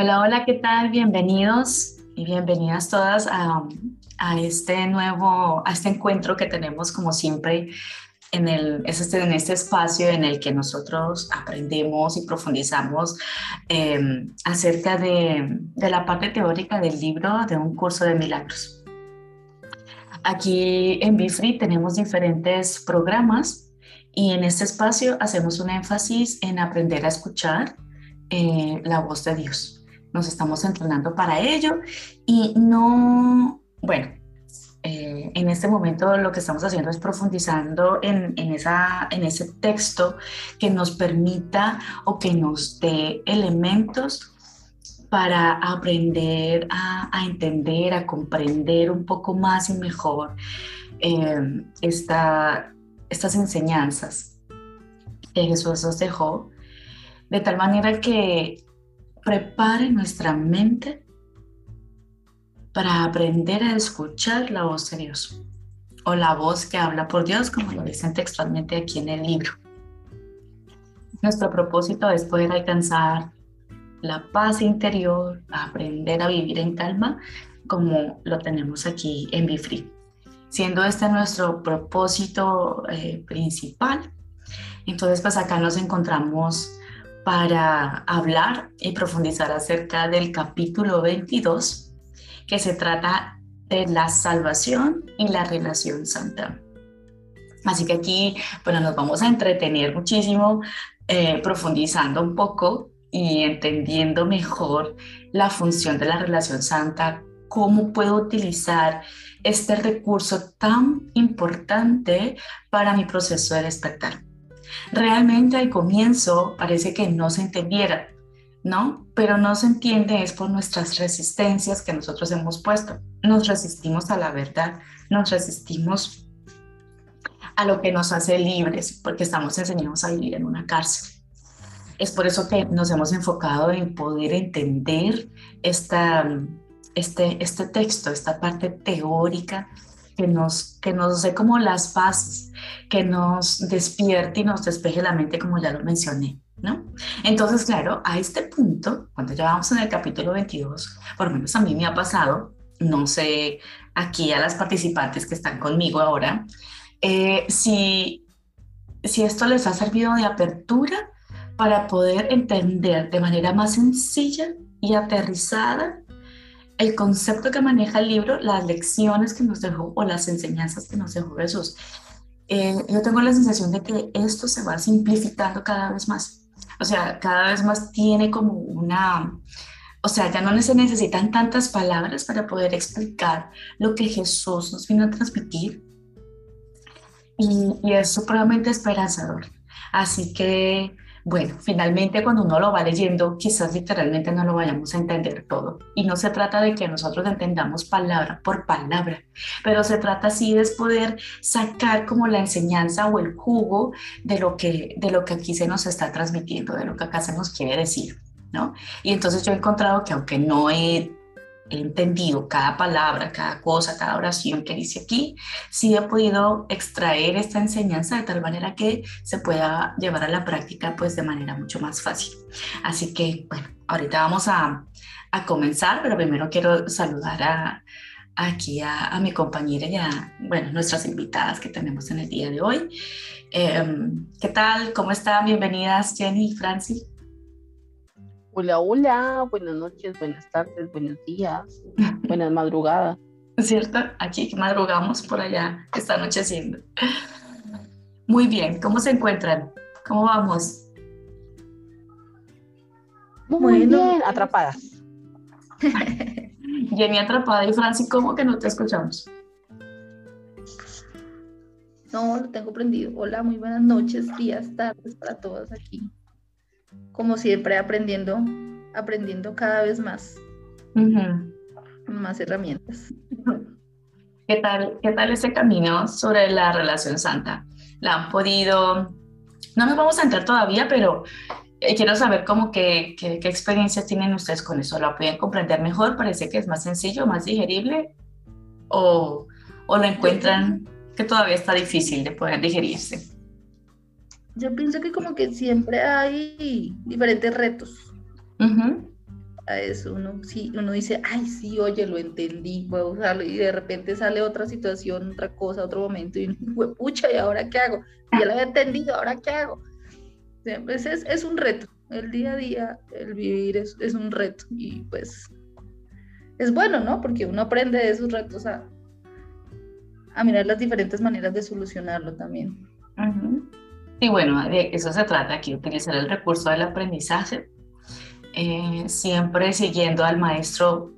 Hola, hola, ¿qué tal? Bienvenidos y bienvenidas todas a, este nuevo, a este encuentro que tenemos como siempre en, el, este, en este espacio en el que nosotros aprendemos y profundizamos em, acerca de, de la parte teórica del libro de un curso de milagros. Aquí en Bifree tenemos diferentes programas y en este espacio hacemos un énfasis en aprender a escuchar eh, la voz de Dios nos estamos entrenando para ello. Y no, bueno, eh, en este momento lo que estamos haciendo es profundizando en, esa, en ese texto que nos permita o que nos dé elementos para aprender a, entender, a comprender un poco más y mejor eh, esta, estas enseñanzas que Jesús nos dejó, de tal manera que prepare nuestra mente para aprender a escuchar la voz de Dios o la voz que habla por Dios, como lo dicen textualmente aquí en el libro. Nuestro propósito es poder alcanzar la paz interior, aprender a vivir en calma, como lo tenemos aquí en Bifree. Siendo este nuestro propósito eh, principal, entonces pues acá nos encontramos para hablar y profundizar acerca del capítulo 22, que se trata de la salvación y la relación santa. Así que aquí, bueno, nos vamos a entretener muchísimo eh, profundizando un poco y entendiendo mejor la función de la relación santa, cómo puedo utilizar este recurso tan importante para mi proceso de despertar. Realmente al comienzo parece que no se entendiera, ¿no? Pero no se entiende es por nuestras resistencias que nosotros hemos puesto. Nos resistimos a la verdad, nos resistimos a lo que nos hace libres, porque estamos enseñados a vivir en una cárcel. Es por eso que nos hemos enfocado en poder entender esta, este, este texto, esta parte teórica que nos, que nos dé como las bases, que nos despierte y nos despeje la mente, como ya lo mencioné. ¿No? Entonces, claro, a este punto, cuando ya vamos en el capítulo 22, por lo menos a mí me ha pasado, no sé aquí a las participantes que están conmigo ahora, eh, si, si esto les ha servido de apertura para poder entender de manera más sencilla y aterrizada el concepto que maneja el libro, las lecciones que nos dejó o las enseñanzas que nos dejó Jesús. Eh, yo tengo la sensación de que esto se va simplificando cada vez más. O sea, cada vez más tiene como una, o sea, ya no se necesitan tantas palabras para poder explicar lo que Jesús nos vino a transmitir. Y, y es supremamente esperanzador. Así que bueno, finalmente cuando uno lo va leyendo, quizás literalmente no lo vayamos a entender todo. Y no se trata de que nosotros entendamos palabra por palabra, pero se trata sí de poder sacar como la enseñanza o el jugo de lo que, de lo que aquí se nos está transmitiendo, de lo que acá se nos quiere decir. ¿No? Y entonces yo he encontrado que aunque no he he entendido cada palabra, cada cosa, cada oración que dice aquí, sí he podido extraer esta enseñanza de tal manera que se pueda llevar a la práctica pues de manera mucho más fácil. Así que bueno, ahorita vamos a, a comenzar, pero primero quiero saludar a, aquí a, mi compañera y a bueno, nuestras invitadas que tenemos en el día de hoy. Em, ¿Qué tal? ¿Cómo están? Bienvenidas Jenny y Franci. Hola, hola, buenas noches, buenas tardes, buenos días, buenas madrugadas. ¿Cierto? Aquí madrugamos por allá, está anocheciendo. Muy bien, ¿cómo se encuentran? ¿Cómo vamos? Muy bien, atrapadas. Jenny atrapada y Franci, ¿cómo que no te escuchamos? No, lo tengo prendido. Hola, muy buenas noches, días, tardes para todos aquí como siempre, aprendiendo, aprendiendo cada vez más. Más herramientas. ¿Qué tal, ¿Qué tal ese camino sobre la relación santa? ¿La han podido? No nos vamos a entrar todavía, pero eh, quiero saber cómo que, qué experiencias tienen ustedes con eso. ¿Lo pueden comprender mejor? ¿Parece que es más sencillo, más digerible? ¿O, o lo encuentran que todavía está difícil de poder digerirse? Yo pienso que como que siempre hay diferentes retos. a eso. Uno, sí, uno dice, ay, sí, oye, lo entendí, voy a usarlo. Y de repente sale otra situación, otra cosa, otro momento. Y uno, pucha, ¿y ahora qué hago? Ya lo había entendido, ¿ahora qué hago? Pues es, es, un reto. El día a día, el vivir es, es, un reto. Y pues es bueno, ¿no? Porque uno aprende de esos retos a, a mirar las diferentes maneras de solucionarlo también. Y bueno, de eso se trata aquí, utilizar el recurso del aprendizaje, eh, siempre siguiendo al maestro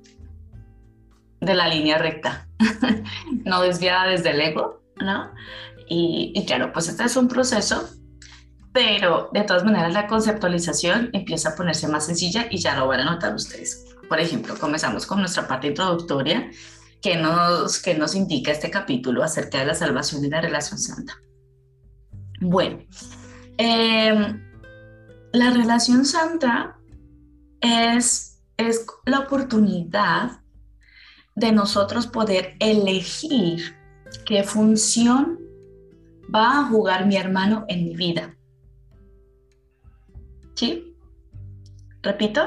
de la línea recta, no desviada desde el ego, ¿no? Y, y, claro, pues este es un proceso, pero de todas maneras la conceptualización empieza a ponerse más sencilla y ya lo van a notar ustedes. Por ejemplo, comenzamos con nuestra parte introductoria que nos, que nos indica este capítulo acerca de la salvación y la relación santa. Bueno, em, la relación santa es, es la oportunidad de nosotros poder elegir qué función va a jugar mi hermano en mi vida. ¿Sí? Repito,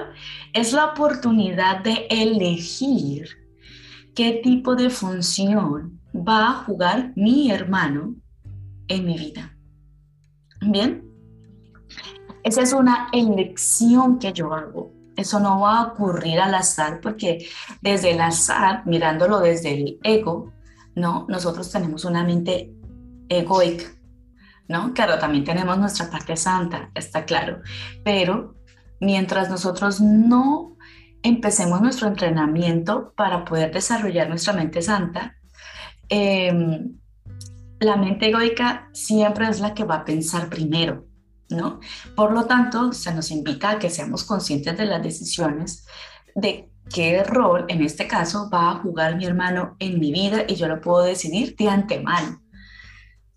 es la oportunidad de elegir qué tipo de función va a jugar mi hermano en mi vida. Bien, esa es una elección que yo hago. Eso no va a ocurrir al azar porque desde el azar, mirándolo desde el ego, ¿no? Nosotros tenemos una mente egoica, ¿no? Claro, también tenemos nuestra parte santa, está claro, pero mientras nosotros no empecemos nuestro entrenamiento para poder desarrollar nuestra mente santa, em, la mente egoica siempre es la que va a pensar primero, ¿no? Por lo tanto, se nos invita a que seamos conscientes de las decisiones, de qué rol, en este caso, va a jugar mi hermano en mi vida y yo lo puedo decidir de antemano.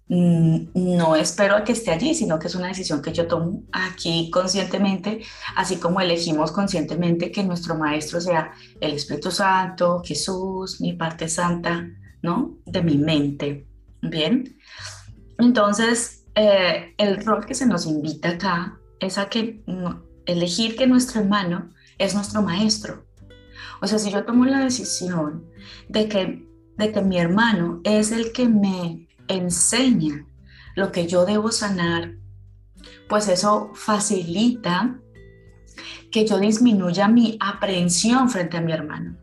Mm, no espero a que esté allí, sino que es una decisión que yo tomo aquí conscientemente, así como elegimos conscientemente que nuestro maestro sea el Espíritu Santo, Jesús, mi parte santa, ¿no? De mi mente. Bien. Entonces, eh, el rol que se nos invita acá es a que elegir que nuestro hermano es nuestro maestro. O sea, si yo tomo la decisión de que, de que mi hermano es el que me enseña lo que yo debo sanar, pues eso facilita que yo disminuya mi aprehensión frente a mi hermano.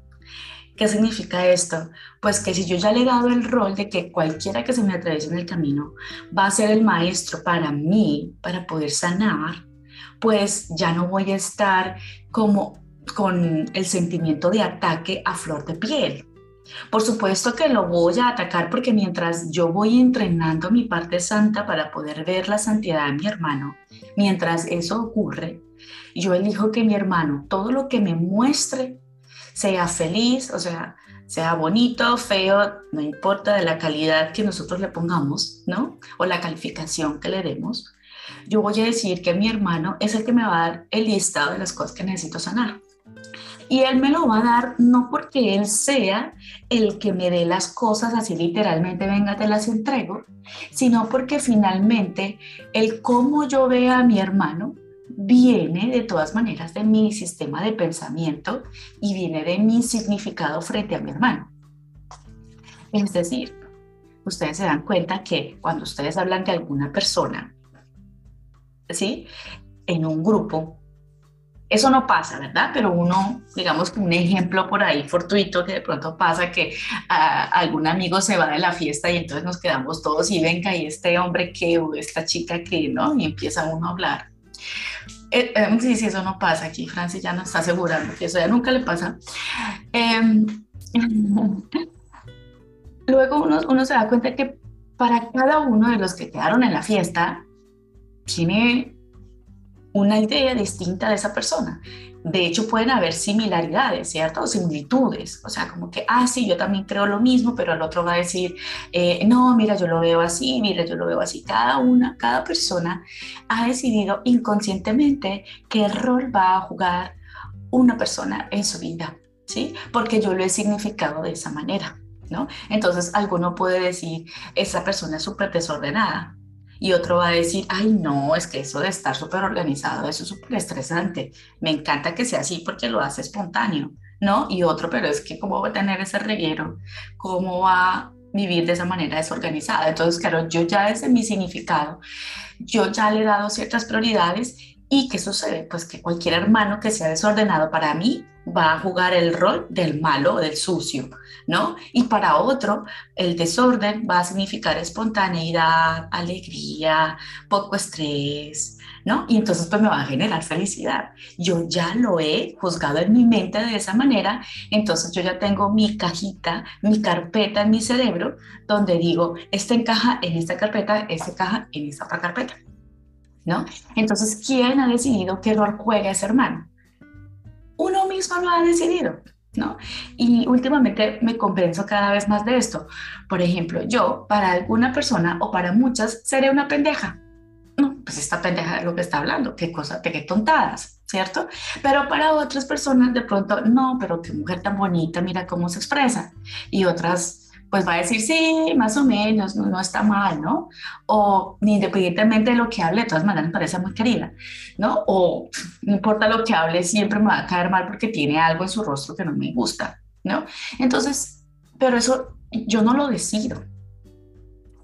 ¿Qué significa esto? Pues que si yo ya le he dado el rol de que cualquiera que se me atraviese en el camino va a ser el maestro para mí, para poder sanar, pues ya no voy a estar como con el sentimiento de ataque a flor de piel. Por supuesto que lo voy a atacar porque mientras yo voy entrenando mi parte santa para poder ver la santidad de mi hermano, mientras eso ocurre, yo elijo que mi hermano, todo lo que me muestre, sea feliz, o sea, sea bonito, feo, no importa de la calidad que nosotros le pongamos, ¿no? O la calificación que le demos, yo voy a decir que mi hermano es el que me va a dar el listado de las cosas que necesito sanar. Y Él me lo va a dar no porque Él sea el que me dé las cosas así literalmente, venga, te las entrego, sino porque finalmente el cómo yo vea a mi hermano viene de todas maneras de mi sistema de pensamiento y viene de mi significado frente a mi hermano. Es decir, ustedes se dan cuenta que cuando ustedes hablan de alguna persona, ¿sí? En un grupo, eso no pasa, ¿verdad? Pero uno, digamos un ejemplo por ahí fortuito que de pronto pasa que ah, algún amigo se va de la fiesta y entonces nos quedamos todos y venga, y este hombre que, o esta chica que, ¿no? Y empieza uno a hablar. Eh, eh, sí, sí, eso no pasa aquí. Francis ya nos está asegurando que eso ya nunca le pasa. Em, luego uno, uno se da cuenta que para cada uno de los que quedaron en la fiesta, tiene una idea distinta de esa persona. De hecho, pueden haber similaridades, ¿cierto? similitudes. O sea, como que, ah, sí, yo también creo lo mismo, pero el otro va a decir, eh, no, mira, yo lo veo así, mira, yo lo veo así. Cada una, cada persona ha decidido inconscientemente qué rol va a jugar una persona en su vida, ¿sí? Porque yo lo he significado de esa manera, ¿no? Entonces, alguno puede decir, esa persona es súper desordenada, Y otro va a decir, ay, no, es que eso de estar súper organizado, eso es súper estresante. Me encanta que sea así porque lo hace espontáneo, ¿no? Y otro, pero es que cómo va a tener ese reguero, cómo va a vivir de esa manera desorganizada. Entonces, claro, yo ya desde mi significado, yo ya le he dado ciertas prioridades ¿Y qué sucede? Pues que cualquier hermano que sea desordenado para mí va a jugar el rol del malo, del sucio, ¿no? Y para otro, el desorden va a significar espontaneidad, alegría, poco estrés, ¿no? Y entonces pues me va a generar felicidad. Yo ya lo he juzgado en mi mente de esa manera, entonces yo ya tengo mi cajita, mi carpeta en mi cerebro, donde digo, este encaja en esta carpeta, este encaja en esta otra carpeta. ¿no? Entonces, ¿quién ha decidido qué rol juega ese hermano? Uno mismo lo ha decidido, ¿no? Y últimamente me convenzo cada vez más de esto. Por ejemplo, yo, para alguna persona o para muchas, seré una pendeja. No, pues esta pendeja es lo que está hablando, qué cosa, qué tontadas, ¿cierto? Pero para otras personas de pronto, no, pero qué mujer tan bonita, mira cómo se expresa. Y otras pues va a decir, sí, más o menos, no, está mal, ¿no? O independientemente de lo que hable, de todas maneras me parece muy querida, ¿no? O no importa lo que hable, siempre me va a caer mal porque tiene algo en su rostro que no me gusta, ¿no? Entonces, pero eso yo no lo decido.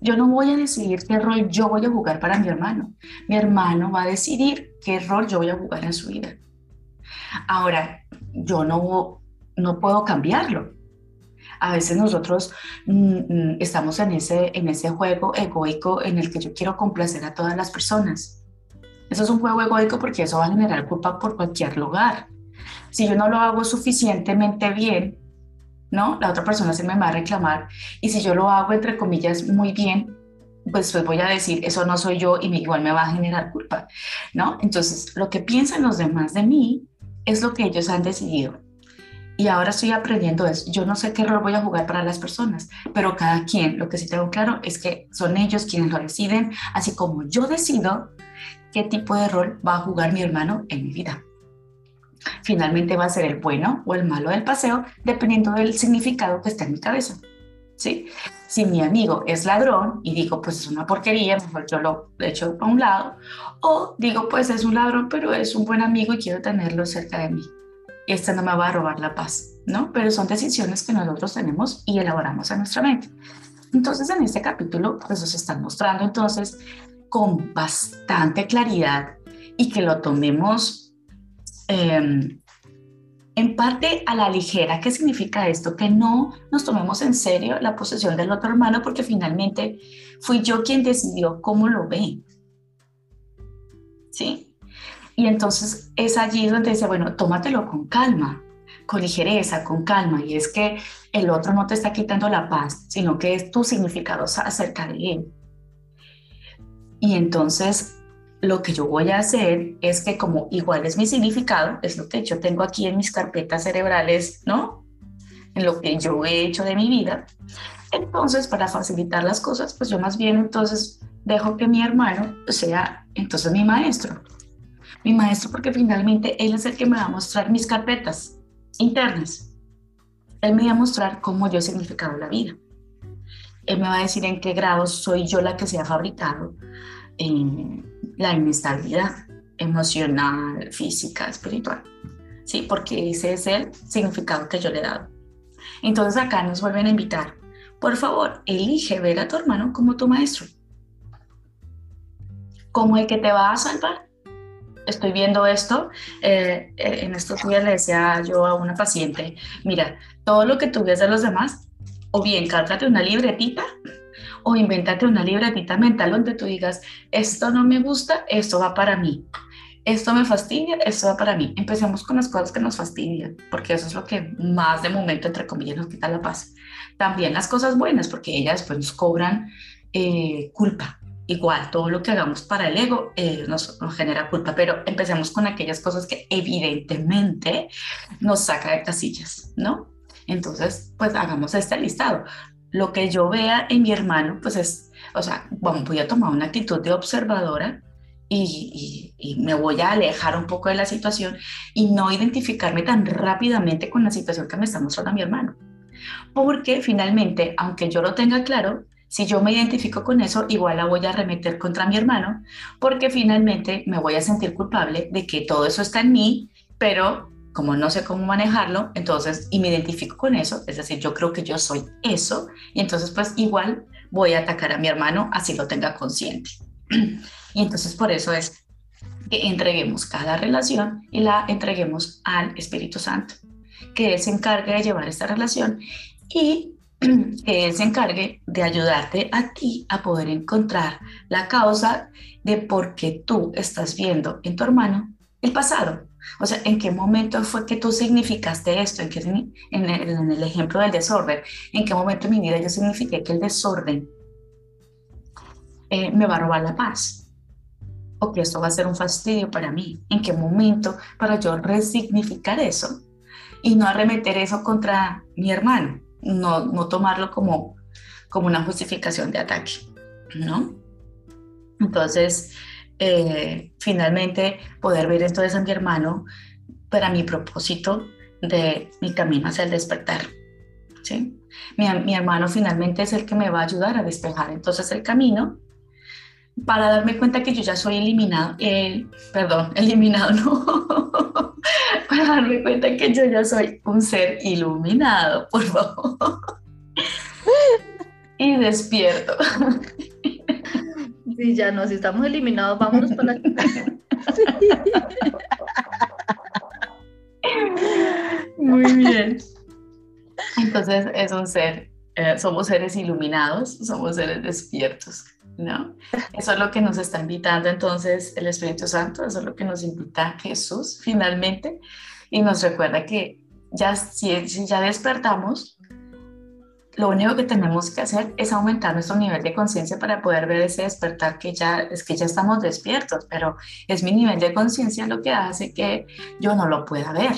Yo no voy a decidir qué rol yo voy a jugar para mi hermano. Mi hermano va a decidir qué rol yo voy a jugar en su vida. Ahora, yo no, no puedo cambiarlo a veces nosotros mm, mm, estamos en ese, en ese juego egoico en el que yo quiero complacer a todas las personas. Eso es un juego egoico porque eso va a generar culpa por cualquier lugar. Si yo no lo hago suficientemente bien, ¿no? La otra persona se me va a reclamar. Y si yo lo hago, entre comillas, muy bien, pues, pues voy a decir, eso no soy yo y igual me va a generar culpa, ¿no? Entonces, lo que piensan los demás de mí es lo que ellos han decidido. Y ahora estoy aprendiendo eso. Yo no sé qué rol voy a jugar para las personas, pero cada quien, lo que sí tengo claro es que son ellos quienes lo deciden, así como yo decido qué tipo de rol va a jugar mi hermano en mi vida. Finalmente va a ser el bueno o el malo del paseo, dependiendo del significado que esté en mi cabeza. ¿Sí? Si mi amigo es ladrón y digo, pues es una porquería, mejor yo lo echo a un lado, o digo, pues es un ladrón, pero es un buen amigo y quiero tenerlo cerca de mí esta no me va a robar la paz, ¿no? Pero son decisiones que nosotros tenemos y elaboramos en nuestra mente. Entonces, en este capítulo, pues nos están mostrando entonces con bastante claridad y que lo tomemos em, en parte a la ligera. ¿Qué significa esto? Que no nos tomemos en serio la posesión del otro hermano porque finalmente fui yo quien decidió cómo lo ve. ¿Sí? Y entonces es allí donde dice, bueno, tómatelo con calma, con ligereza, con calma. Y es que el otro no te está quitando la paz, sino que es tu significado acerca de él. Y entonces lo que yo voy a hacer es que como igual es mi significado, es lo que yo tengo aquí en mis carpetas cerebrales, ¿no? En lo que yo he hecho de mi vida. Entonces, para facilitar las cosas, pues yo más bien entonces dejo que mi hermano sea entonces mi maestro mi maestro porque finalmente él es el que me va a mostrar mis carpetas internas. Él me va a mostrar cómo yo he significado la vida. Él me va a decir en qué grado soy yo la que se ha fabricado en la inestabilidad emocional, física, espiritual. Sí, porque ese es el significado que yo le he dado. Entonces acá nos vuelven a invitar. Por favor, elige ver a tu hermano como tu maestro. Como el que te va a salvar estoy viendo esto, eh, eh, en estos días le decía yo a una paciente, mira, todo lo que tú ves de los demás, o bien cárgate una libretita o invéntate una libretita mental donde tú digas, esto no me gusta, esto va para mí. Esto me fastidia, esto va para mí. Empecemos con las cosas que nos fastidian, porque eso es lo que más de momento, entre comillas, nos quita la paz. También las cosas buenas, porque ellas después nos cobran eh, culpa, igual todo lo que hagamos para el ego eh, nos, genera culpa, pero empecemos con aquellas cosas que evidentemente nos saca de casillas, ¿no? Entonces, pues hagamos este listado. Lo que yo vea en mi hermano, pues es, o sea, bueno, voy a tomar una actitud de observadora y, y, me voy a alejar un poco de la situación y no identificarme tan rápidamente con la situación que me está mostrando mi hermano. Porque finalmente, aunque yo lo tenga claro, Si yo me identifico con eso, igual la voy a remeter contra mi hermano, porque finalmente me voy a sentir culpable de que todo eso está en mí, pero como no sé cómo manejarlo, entonces, y me identifico con eso, es decir, yo creo que yo soy eso, y entonces pues igual voy a atacar a mi hermano así lo tenga consciente. Y entonces por eso es que entreguemos cada relación y la entreguemos al Espíritu Santo, que se encargue de llevar esta relación y que Él se encargue de ayudarte a ti a poder encontrar la causa de por qué tú estás viendo en tu hermano el pasado. O sea, ¿en qué momento fue que tú significaste esto? ¿En, qué, en, el, ejemplo del desorden, ¿en qué momento de mi vida yo signifiqué que el desorden eh, me va a robar la paz? ¿O que esto va a ser un fastidio para mí? ¿En qué momento para yo resignificar eso y no arremeter eso contra mi hermano? No, no tomarlo como, como una justificación de ataque, ¿no? Entonces, eh, finalmente poder ver entonces a mi hermano para mi propósito de mi camino hacia el despertar. ¿sí? Mi, mi, hermano finalmente es el que me va a ayudar a despejar entonces el camino para darme cuenta que yo ya soy eliminado, eh, perdón, eliminado, no, para darme cuenta que yo ya soy un ser iluminado, por favor, y despierto. Sí, ya no, si estamos eliminados, vámonos para la... Muy bien. Entonces es un ser, eh, somos seres iluminados, somos seres despiertos, ¿no? Eso es lo que nos está invitando entonces el Espíritu Santo, eso es lo que nos invita Jesús finalmente y nos recuerda que ya, si, si ya despertamos, lo único que tenemos que hacer es aumentar nuestro nivel de conciencia para poder ver ese despertar que ya es que ya estamos despiertos, pero es mi nivel de conciencia lo que hace que yo no lo pueda ver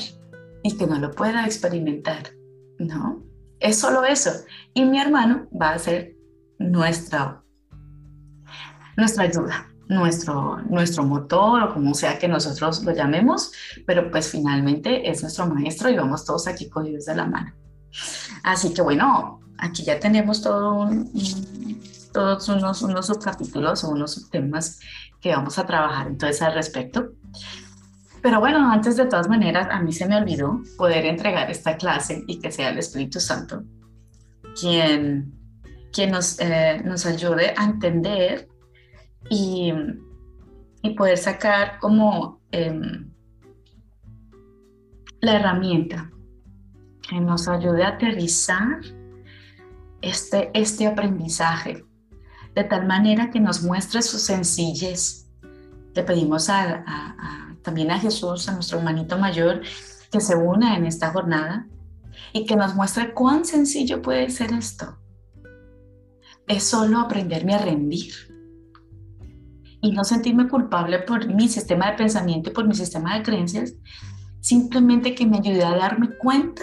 y que no lo pueda experimentar, ¿no? Es solo eso. Y mi hermano va a ser nuestra, nuestra ayuda, nuestro, nuestro motor o como sea que nosotros lo llamemos, pero pues finalmente es nuestro maestro y vamos todos aquí cogidos de la mano. Así que bueno, aquí ya tenemos todo todos unos, unos subcapítulos o unos subtemas que vamos a trabajar entonces al respecto. Pero bueno, antes de todas maneras, a mí se me olvidó poder entregar esta clase y que sea el Espíritu Santo quien, quien nos, eh, nos ayude a entender y, y poder sacar como em, la herramienta que nos ayude a aterrizar este, este aprendizaje, de tal manera que nos muestre su sencillez. Le pedimos también a Jesús, a nuestro hermanito mayor, que se una en esta jornada y que nos muestre cuán sencillo puede ser esto. Es solo aprenderme a rendir y no sentirme culpable por mi sistema de pensamiento por mi sistema de creencias, simplemente que me ayude a darme cuenta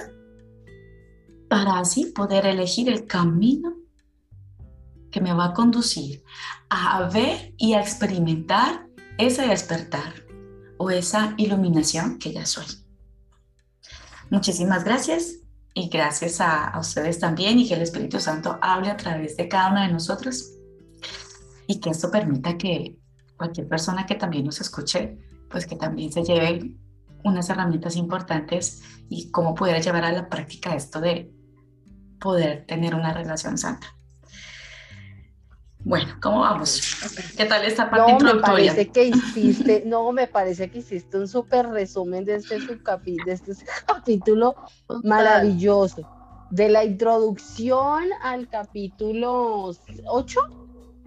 para así poder elegir el camino que me va a conducir a ver y a experimentar ese despertar o esa iluminación que ya soy. Muchísimas gracias y gracias a, ustedes también y que el Espíritu Santo hable a través de cada uno de nosotros y que esto permita que cualquier persona que también nos escuche, pues que también se lleve unas herramientas importantes y cómo poder llevar a la práctica esto de poder tener una relación santa. Bueno, ¿cómo vamos? ¿Qué tal esta parte no, Me parece que hiciste, no, me parece que hiciste un súper resumen de este, de este capítulo maravilloso. De la introducción al capítulo 8,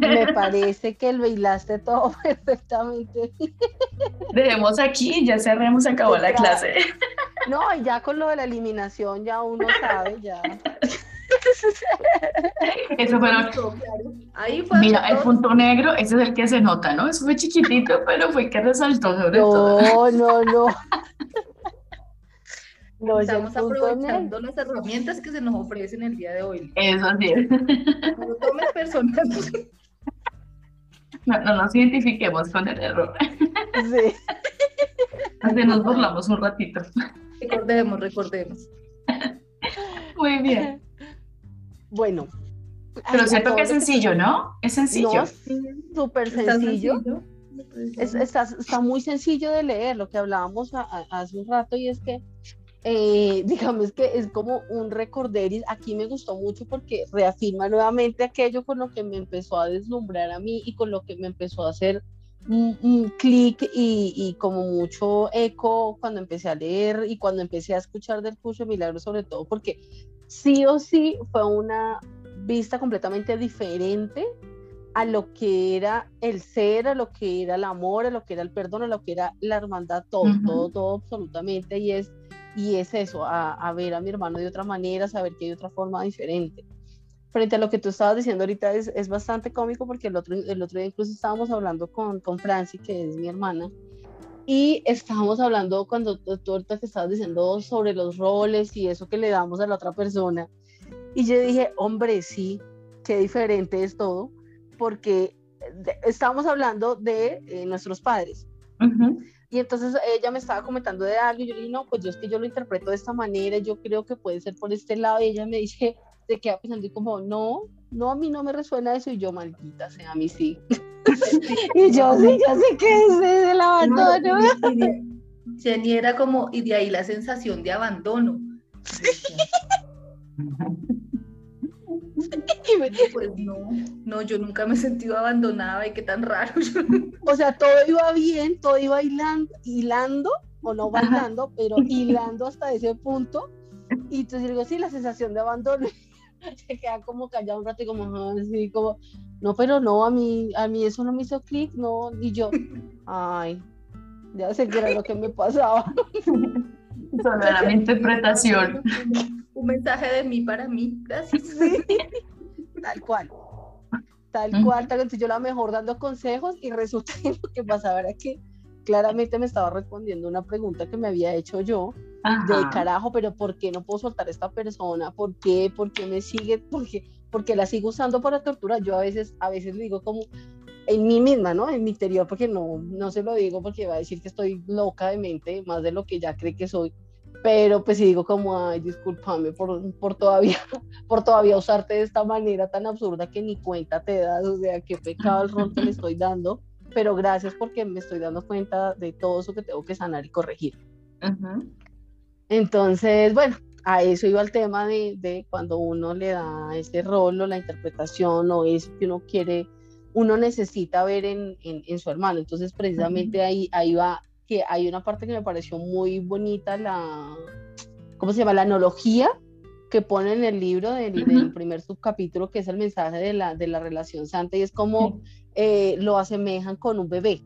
me parece que lo hilaste todo perfectamente. Dejemos aquí, ya cerremos, acabó la clase. No, y ya con lo de la eliminación ya uno sabe, ya. Eso fue Ahí fue Mira, el punto negro, ese es el que se nota, ¿no? Eso fue chiquitito, pero fue que resaltó sobre no, todo. No, no, no. No, Estamos aprovechando las herramientas que se nos ofrecen el día de hoy. Eso sí. No tomes personal. No, no nos identifiquemos con el error. Sí. Así nos burlamos un ratito. Recordemos, recordemos. Muy bien. Bueno, Pero siento que es sencillo, ¿no? Es sencillo. No, sí, súper sencillo. Es, está, está, muy sencillo de leer, lo que hablábamos hace un rato, y es que, eh, digamos que es como un recorderis. Aquí me gustó mucho porque reafirma nuevamente aquello con lo que me empezó a deslumbrar a mí y con lo que me empezó a hacer un, un clic y, y, como mucho eco cuando empecé a leer y cuando empecé a escuchar del curso de milagros, sobre todo porque sí o sí fue una vista completamente diferente a lo que era el ser, a lo que era el amor, a lo que era el perdón, a lo que era la hermandad, todo, todo, todo absolutamente. Y es, y es eso, a, a, ver a mi hermano de otra manera, saber que hay otra forma diferente. Frente a lo que tú estabas diciendo ahorita es, es bastante cómico porque el otro, el otro día incluso estábamos hablando con, con Franci, que es mi hermana, y estábamos hablando cuando tú ahorita te estabas diciendo sobre los roles y eso que le damos a la otra persona. Y yo dije, hombre, sí, qué diferente es todo porque estábamos hablando de eh, nuestros padres. Y entonces ella me estaba comentando de algo y yo le dije, no, pues yo es que yo lo interpreto de esta manera, yo creo que puede ser por este lado. Y ella me dice, se queda pensando y como, no, no, a mí no me resuena eso. Y yo, maldita sea, a mí sí. y yo, sí, yo sé que es el abandono. Jenny era como, y de ahí la sensación de abandono. Pues no, no, yo nunca me he sentido abandonada y qué tan raro. O sea, todo iba bien, todo iba hilando, hilando o no bailando, pero hilando hasta ese punto. Y entonces digo, sí, la sensación de abandono. Se queda como callado un rato y como así, como, no, pero no, a mí, a mí eso no me hizo clic, no. Y yo, ay, ya sé que era lo que me pasaba. Solo era mi interpretación. Un mensaje de mí para mí, gracias. tal cual. Tal cual, tal cual. Yo la mejor dando consejos y resulta que lo que pasaba era que claramente me estaba respondiendo una pregunta que me había hecho yo de carajo, pero ¿por qué no puedo soltar a esta persona? ¿Por qué? ¿Por qué me sigue? ¿Por qué? Porque la sigo usando para tortura. Yo a veces, a veces le digo como en mí misma, ¿no? En mi interior, porque no, no se lo digo porque va a decir que estoy loca de mente, más de lo que ya cree que soy pero pues sí digo como, ay, discúlpame por, por, todavía, por todavía usarte de esta manera tan absurda que ni cuenta te das, o sea, qué pecado el rol que le estoy dando, pero gracias porque me estoy dando cuenta de todo eso que tengo que sanar y corregir. Entonces, bueno, a eso iba el tema de, de, cuando uno le da ese rol o la interpretación o eso que uno quiere, uno necesita ver en, en, en su hermano. Entonces, precisamente ahí, ahí va que hay una parte que me pareció muy bonita, la, ¿cómo se llama? La analogía que pone en el libro del, primer subcapítulo, que es el mensaje de la, de la relación santa, y es como eh, lo asemejan con un bebé.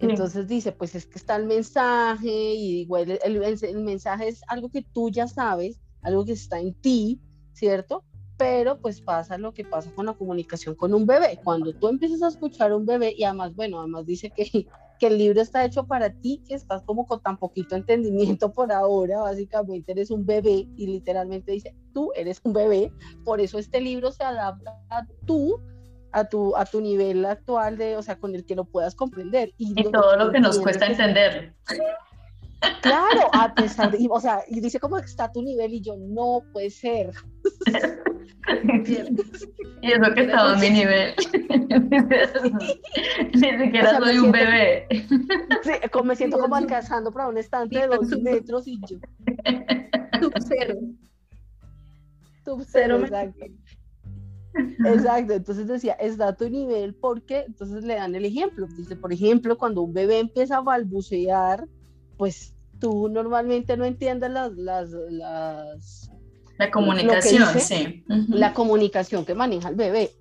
Entonces dice, pues es que está el mensaje, y igual el, el, mensaje es algo que tú ya sabes, algo que está en ti, ¿cierto? Pero pues pasa lo que pasa con la comunicación con un bebé. Cuando tú empiezas a escuchar a un bebé, y además, bueno, además dice que que el libro está hecho para ti, que estás como con tan poquito entendimiento por ahora, básicamente eres un bebé y literalmente dice, tú eres un bebé, por eso este libro se adapta a tú, a tu, a tu nivel actual, de, o sea, con el que lo puedas comprender. Y, todo lo que nos cuesta entender. Claro, a pesar de, o sea, y dice cómo está tu nivel y yo, no puede ser. y eso que estaba a mi nivel. Ni siquiera soy un bebé. Sí, como me siento como alcanzando para un estante de dos metros y yo. Sub cero. Sub cero, exacto. Exacto, entonces decía, está tu nivel porque entonces le dan el ejemplo. Dice, por ejemplo, cuando un bebé empieza a balbucear, pues tú normalmente no entiendes las, las, las la comunicación, sí. La comunicación que maneja el bebé.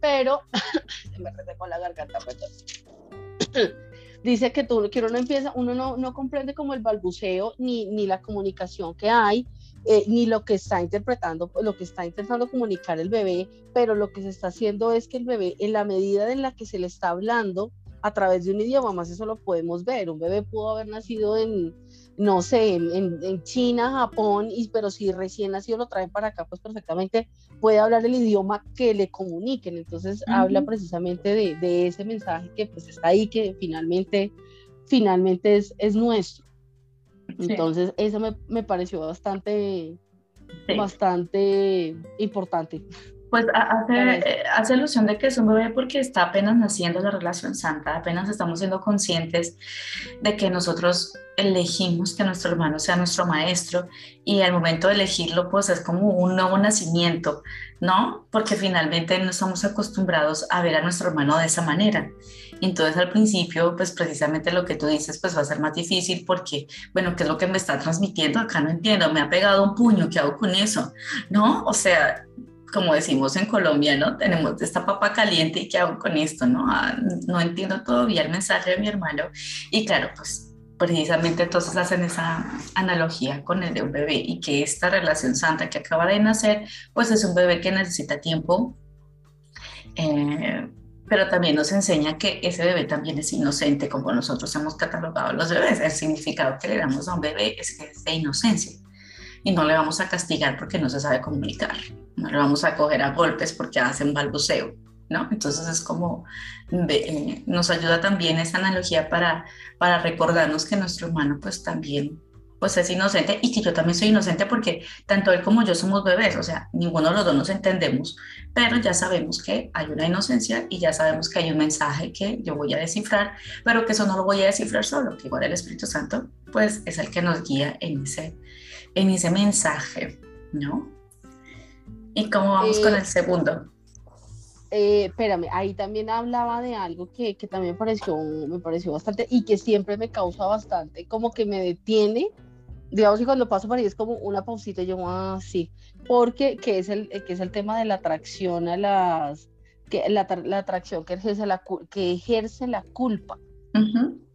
Pero, me con la garganta, Dice que tú, que uno no empieza, uno no, no comprende como el balbuceo ni, ni la comunicación que hay, eh, ni lo que está interpretando, lo que está intentando comunicar el bebé, pero lo que se está haciendo es que el bebé, en la medida en la que se le está hablando a través de un idioma, más eso lo podemos ver, un bebé pudo haber nacido en, no sé, en, en, China, Japón, y, pero si recién nacido lo traen para acá, pues perfectamente puede hablar el idioma que le comuniquen. Entonces habla precisamente de, de, ese mensaje que pues está ahí, que finalmente, finalmente es, es nuestro. Entonces eso me, me, pareció bastante, bastante importante. Pues hace, eh, hace, alusión de que es un bebé porque está apenas naciendo la relación santa, apenas estamos siendo conscientes de que nosotros elegimos que nuestro hermano sea nuestro maestro y al momento de elegirlo pues es como un nuevo nacimiento, ¿no? Porque finalmente no estamos acostumbrados a ver a nuestro hermano de esa manera. Entonces al principio pues precisamente lo que tú dices pues va a ser más difícil porque, bueno, ¿qué es lo que me está transmitiendo? Acá no entiendo, me ha pegado un puño, ¿qué hago con eso? ¿No? O sea, como decimos en Colombia, ¿no? Tenemos esta papa caliente y qué hago con esto, ¿no? Ah, no entiendo todavía el mensaje de mi hermano. Y claro, pues precisamente entonces hacen esa analogía con el de un bebé y que esta relación santa que acaba de nacer, pues es un bebé que necesita tiempo, eh, pero también nos enseña que ese bebé también es inocente, como nosotros hemos catalogado los bebés. El significado que le damos a un bebé es que es de inocencia y no le vamos a castigar porque no se sabe comunicar, no le vamos a coger a golpes porque hacen balbuceo, ¿no? Entonces es como, eh, nos ayuda también esa analogía para, para recordarnos que nuestro hermano pues también pues es inocente y que yo también soy inocente porque tanto él como yo somos bebés, o sea, ninguno de los dos nos entendemos, pero ya sabemos que hay una inocencia y ya sabemos que hay un mensaje que yo voy a descifrar, pero que eso no lo voy a descifrar solo, que igual el Espíritu Santo pues es el que nos guía en ese, en ese mensaje, ¿no? ¿Y cómo vamos con eh, el segundo? Eh, espérame, ahí también hablaba de algo que, que, también me pareció, me pareció bastante y que siempre me causa bastante, como que me detiene, digamos que cuando paso por ahí es como una pausita y yo, ah, sí, porque que es el, que es el tema de la atracción a las, que la, la atracción que ejerce la, que ejerce la culpa.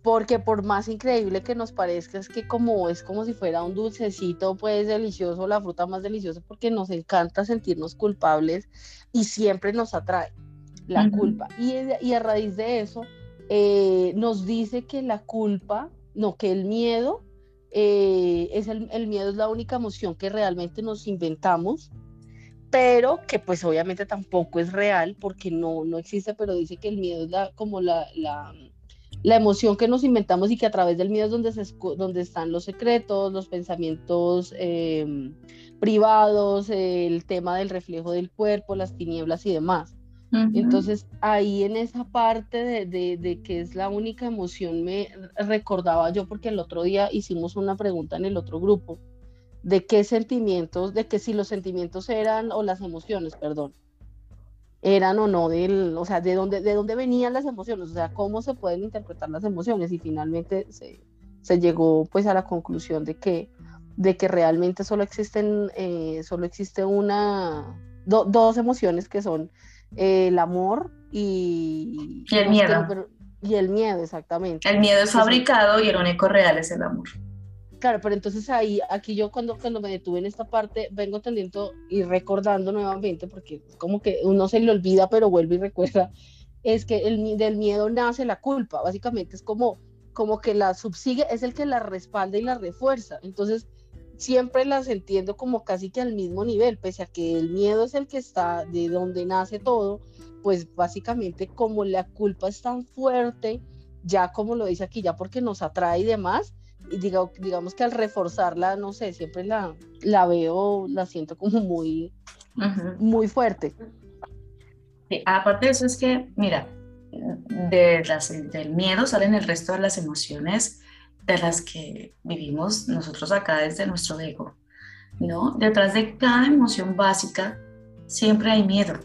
Porque por más increíble que nos parezca, es que como es como si fuera un dulcecito, pues delicioso, la fruta más deliciosa, porque nos encanta sentirnos culpables y siempre nos atrae la culpa. Y, y, a raíz de eso, eh, nos dice que la culpa, no, que el miedo, eh, es el, el, miedo es la única emoción que realmente nos inventamos, pero que pues obviamente tampoco es real porque no, no existe, pero dice que el miedo es la, como la, la la emoción que nos inventamos y que a través del miedo es donde, se, donde están los secretos, los pensamientos eh, privados, el tema del reflejo del cuerpo, las tinieblas y demás. Entonces ahí en esa parte de, de, de, que es la única emoción me recordaba yo porque el otro día hicimos una pregunta en el otro grupo de qué sentimientos, de que si los sentimientos eran o las emociones, perdón, eran o no del, o sea, de dónde, de dónde venían las emociones, o sea, cómo se pueden interpretar las emociones y finalmente se, se llegó pues a la conclusión de que, de que realmente solo existen, eh, solo existe una, dos emociones que son eh, el amor y, y el miedo. y el miedo, exactamente. El miedo es fabricado y el único real es el amor. Claro, pero entonces ahí, aquí yo cuando, cuando me detuve en esta parte, vengo teniendo y recordando nuevamente, porque como que uno se le olvida, pero vuelve y recuerda, es que el, del miedo nace la culpa, básicamente es como, como que la subsigue, es el que la respalda y la refuerza, entonces siempre las entiendo como casi que al mismo nivel, pese a que el miedo es el que está de donde nace todo, pues básicamente como la culpa es tan fuerte, ya como lo dice aquí, ya porque nos atrae y demás, digamos que al reforzarla, no sé, siempre la, la veo, la siento como muy, muy fuerte. aparte de eso es que, mira, de las, del miedo salen el resto de las emociones de las que vivimos nosotros acá desde nuestro ego, ¿no? Detrás de cada emoción básica siempre hay miedo.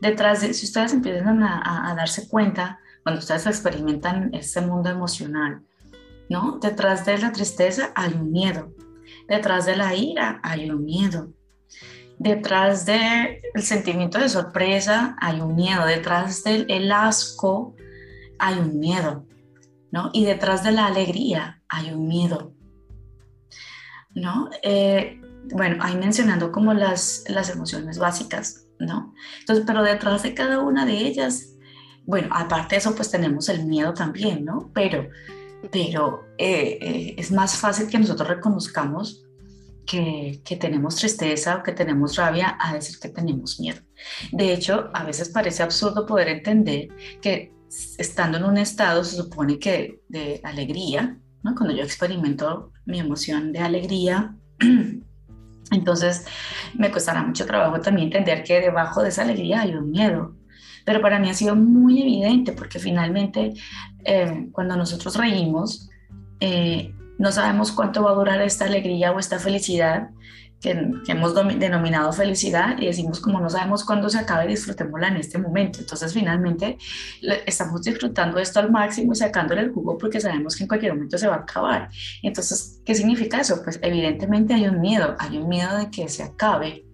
Detrás de, si ustedes empiezan a, darse cuenta, cuando ustedes experimentan este mundo emocional, ¿no? Detrás de la tristeza hay un miedo, detrás de la ira hay un miedo, detrás del sentimiento de sorpresa hay un miedo, detrás del asco hay un miedo, ¿no? Y detrás de la alegría hay un miedo, ¿no? Eh, bueno, ahí mencionando como las, las emociones básicas, ¿no? Entonces, pero detrás de cada una de ellas, bueno, aparte de eso, pues tenemos el miedo también, ¿no? Pero pero eh, eh, es más fácil que nosotros reconozcamos que, que, tenemos tristeza o que tenemos rabia a decir que tenemos miedo. De hecho, a veces parece absurdo poder entender que estando en un estado se supone que de alegría, ¿no? cuando yo experimento mi emoción de alegría, Entonces, me costará mucho trabajo también entender que debajo de esa alegría hay un miedo. Pero para mí ha sido muy evidente porque finalmente eh, cuando nosotros reímos, eh, no sabemos cuánto va a durar esta alegría o esta felicidad que, hemos denominado felicidad y decimos como no sabemos cuándo se acabe, disfrutémosla en este momento. Entonces finalmente estamos disfrutando esto al máximo y sacándole el jugo porque sabemos que en cualquier momento se va a acabar. Entonces, ¿qué significa eso? Pues evidentemente hay un miedo, hay un miedo de que se acabe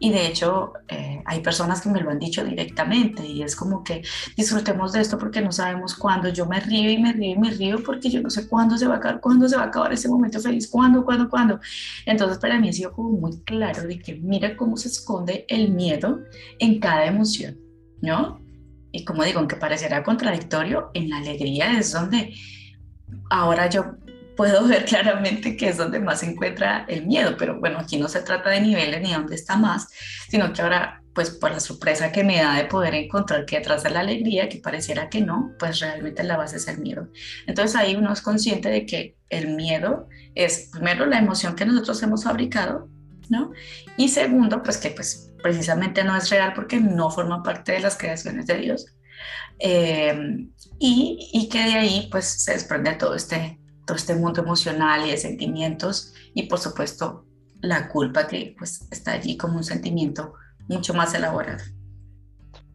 y de hecho, eh, hay personas que me lo han dicho directamente y es como que disfrutemos de esto porque no sabemos cuándo. Yo me río y me río y me río porque yo no sé cuándo se va a acabar, cuándo se va a acabar ese momento feliz, cuándo, cuándo, cuándo. Entonces, para mí ha sido como muy claro de que mira cómo se esconde el miedo en cada emoción, ¿no? Y como digo, aunque pareciera contradictorio, en la alegría es donde ahora yo puedo ver claramente que es donde más se encuentra el miedo, pero bueno, aquí no se trata de niveles ni dónde está más, sino que ahora, pues por la sorpresa que me da de poder encontrar que detrás de la alegría, que pareciera que no, pues realmente la base es el miedo. Entonces ahí uno es consciente de que el miedo es primero la emoción que nosotros hemos fabricado, ¿no? Y segundo, pues que pues precisamente no es real porque no forma parte de las creaciones de Dios. Eh, y, y que de ahí pues se desprende todo este todo este mundo emocional y de sentimientos y por supuesto la culpa que pues está allí como un sentimiento mucho más elaborado.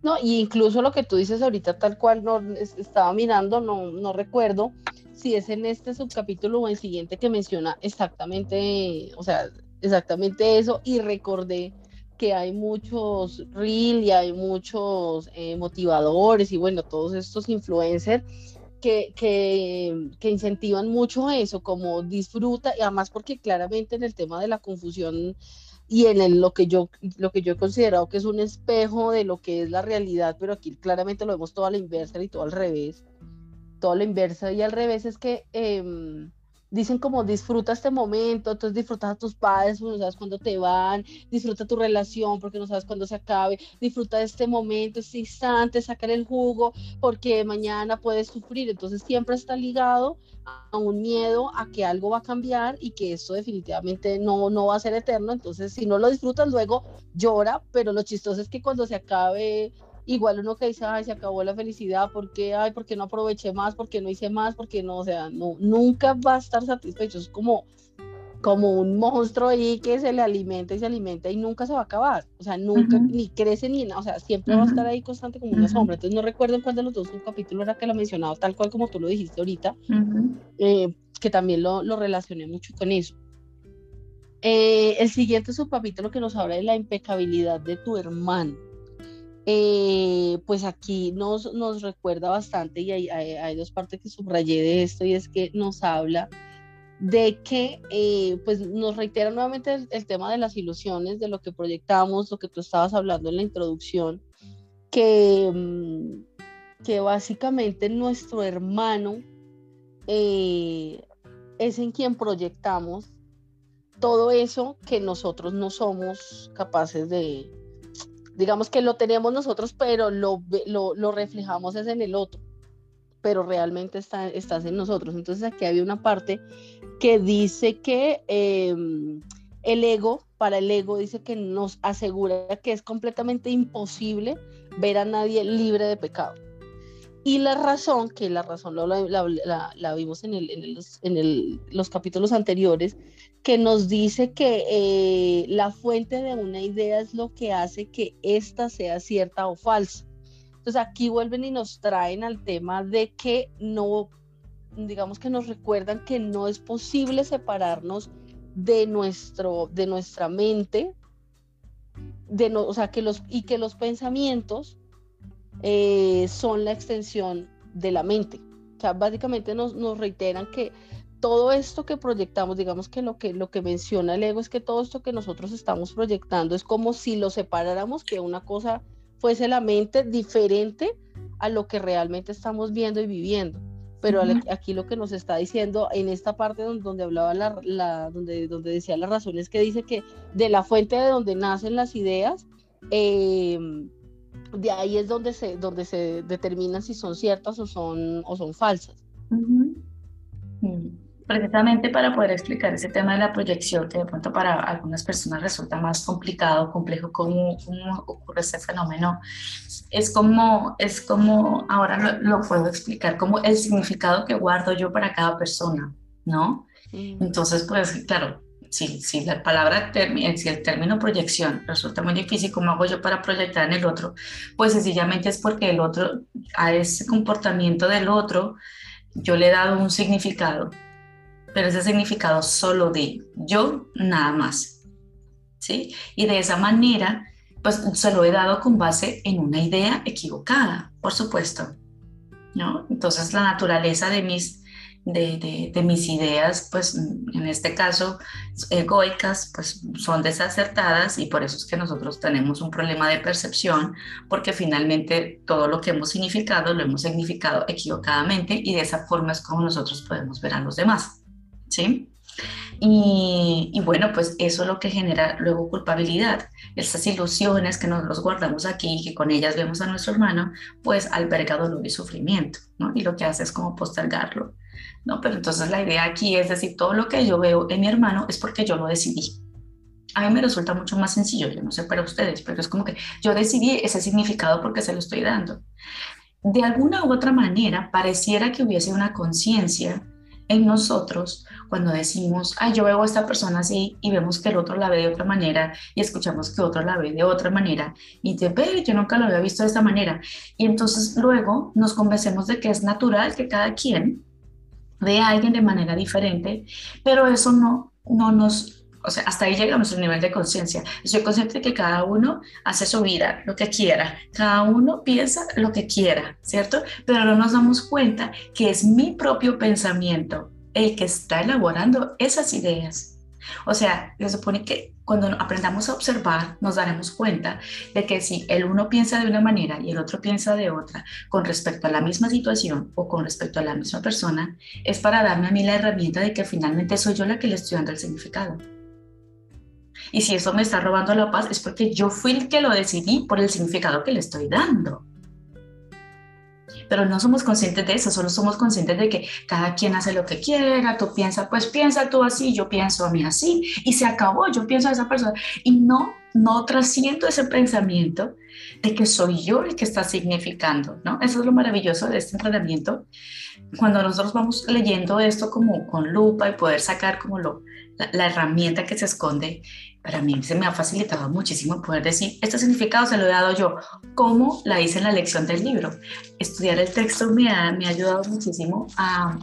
No, y incluso lo que tú dices ahorita tal cual no estaba mirando, no, no recuerdo si es en este subcapítulo o en el siguiente que menciona exactamente, o sea, exactamente eso y recordé que hay muchos reel y hay muchos eh, motivadores y bueno, todos estos influencers que, incentivan mucho eso, como disfruta, y además porque claramente en el tema de la confusión y en lo, que yo, lo que yo he considerado que es un espejo de lo que es la realidad, pero aquí claramente lo vemos todo a la inversa y todo al revés, todo a la inversa y al revés es que... Em, dicen como disfruta este momento, entonces disfrutas a tus padres porque no sabes cuándo te van, disfruta tu relación porque no sabes cuándo se acabe, disfruta de este momento, este instante, sacar el jugo porque mañana puedes sufrir, entonces siempre está ligado a un miedo a que algo va a cambiar y que esto definitivamente no, no va a ser eterno, entonces si no lo disfrutas luego llora, pero lo chistoso es que cuando se acabe igual uno que dice, ay, se acabó la felicidad, ¿por qué? Ay, ¿por qué no aproveché más? ¿Por qué no hice más? porque no? O sea, no, nunca va a estar satisfecho. Es como, como un monstruo ahí que se le alimenta y se alimenta y nunca se va a acabar. O sea, nunca, ni crece ni nada. O sea, siempre va a estar ahí constante como una sombra. Entonces, no recuerdo en cuál de los dos un capítulo era que lo mencionaba, tal cual como tú lo dijiste ahorita, eh, que también lo, lo relacioné mucho con eso. Eh, el siguiente subcapítulo que nos habla de la impecabilidad de tu hermano. Eh, pues aquí nos, recuerda bastante y hay, dos partes que subrayé de esto y es que nos habla de que eh, pues nos reitera nuevamente el, tema de las ilusiones, de lo que proyectamos, lo que tú estabas hablando en la introducción, que, mm, que básicamente nuestro hermano eh, es en quien proyectamos todo eso que nosotros no somos capaces de, digamos que lo tenemos nosotros, pero lo, lo, reflejamos es en el otro, pero realmente está, estás en nosotros. Entonces aquí había una parte que dice que em, el ego, para el ego, dice que nos asegura que es completamente imposible ver a nadie libre de pecado. Y la razón, que la razón la, vimos en, el, en, el, los capítulos anteriores, que nos dice que eh, la fuente de una idea es lo que hace que ésta sea cierta o falsa. Entonces aquí vuelven y nos traen al tema de que no, digamos que nos recuerdan que no es posible separarnos de, nuestro, de nuestra mente, de no, o sea, que los, y que los pensamientos eh, son la extensión de la mente. O sea, básicamente nos, nos reiteran que todo esto que proyectamos, digamos que lo que lo que menciona el ego es que todo esto que nosotros estamos proyectando es como si lo separáramos, que una cosa fuese la mente diferente a lo que realmente estamos viendo y viviendo. Pero aquí lo que nos está diciendo en esta parte donde, donde hablaba la, donde, donde decía las razones que dice que de la fuente de donde nacen las ideas, em, de ahí es donde se, donde se determina si son ciertas o son, o son falsas. precisamente para poder explicar ese tema de la proyección, que de pronto para algunas personas resulta más complicado, complejo, cómo, cómo ocurre ese fenómeno, es como, es como, ahora lo, puedo explicar, como el significado que guardo yo para cada persona, ¿no? Mm. Entonces, pues, claro, si, si la palabra, si el término proyección resulta muy difícil, ¿cómo hago yo para proyectar en el otro? Pues sencillamente es porque el otro, a ese comportamiento del otro, yo le he dado un significado pero ese significado solo de yo, nada más. ¿Sí? Y de esa manera, pues se lo he dado con base en una idea equivocada, por supuesto. ¿no? Entonces la naturaleza de mis, de, mis ideas, pues en este caso egoicas, pues son desacertadas y por eso es que nosotros tenemos un problema de percepción, porque finalmente todo lo que hemos significado lo hemos significado equivocadamente y de esa forma es como nosotros podemos ver a los demás. ¿sí? Y, bueno, pues eso es lo que genera luego culpabilidad. Esas ilusiones que nos los guardamos aquí y que con ellas vemos a nuestro hermano, pues alberga dolor y sufrimiento, ¿no? Y lo que hace es como postergarlo, ¿no? Pero entonces la idea aquí es decir, todo lo que yo veo en mi hermano es porque yo lo decidí. A mí me resulta mucho más sencillo, yo no sé para ustedes, pero es como que yo decidí ese significado porque se lo estoy dando. De alguna u otra manera, pareciera que hubiese una conciencia en nosotros cuando decimos, ay, yo veo a esta persona así y vemos que el otro la ve de otra manera y escuchamos que otro la ve de otra manera y te ve, yo nunca lo había visto de esta manera. Y entonces luego nos convencemos de que es natural que cada quien a alguien de manera diferente, pero eso no, no nos o sea, hasta ahí llega nuestro nivel de conciencia. Estoy consciente de que cada uno hace su vida lo que quiera, cada uno piensa lo que quiera, ¿cierto? Pero no nos damos cuenta que es mi propio pensamiento el que está elaborando esas ideas. O sea, se supone que cuando aprendamos a observar, nos daremos cuenta de que si el uno piensa de una manera y el otro piensa de otra con respecto a la misma situación o con respecto a la misma persona, es para darme a mí la herramienta de que finalmente soy yo la que le estoy dando el significado. Y si eso me está robando la paz, es porque yo fui el que lo decidí por el significado que le estoy dando. Pero no somos conscientes de eso, solo somos conscientes de que cada quien hace lo que quiera, tú piensas, pues piensa tú así, yo pienso a mí así, y se acabó, yo pienso a esa persona. Y no, no trasciendo ese pensamiento de que soy yo el que está significando, ¿no? Eso es lo maravilloso de este entrenamiento. Cuando nosotros vamos leyendo esto como con lupa y poder sacar como lo, la herramienta que se esconde para mí se me ha facilitado muchísimo poder decir, este significado se lo he dado yo, como la hice en la lección del libro. Estudiar el texto me ha, me ha ayudado muchísimo a,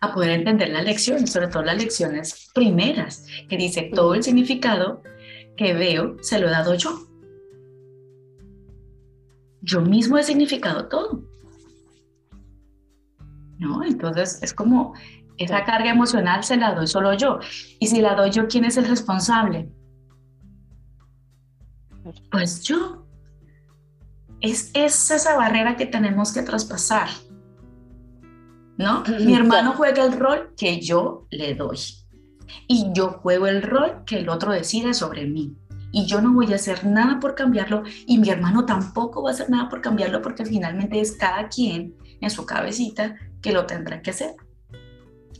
a poder entender la lección, sobre todo las lecciones primeras, que dice todo el significado que veo se lo he dado yo. Yo mismo he significado todo. ¿No? Entonces es como esa carga emocional se la doy solo yo. Y si la doy yo, ¿quién es el responsable? Pues yo. Es, esa barrera que tenemos que traspasar. ¿No? Mi hermano juega el rol que yo le doy. Y yo juego el rol que el otro decide sobre mí. Y yo no voy a hacer nada por cambiarlo y mi hermano tampoco va a hacer nada por cambiarlo porque finalmente es cada quien en su cabecita que lo tendrá que hacer.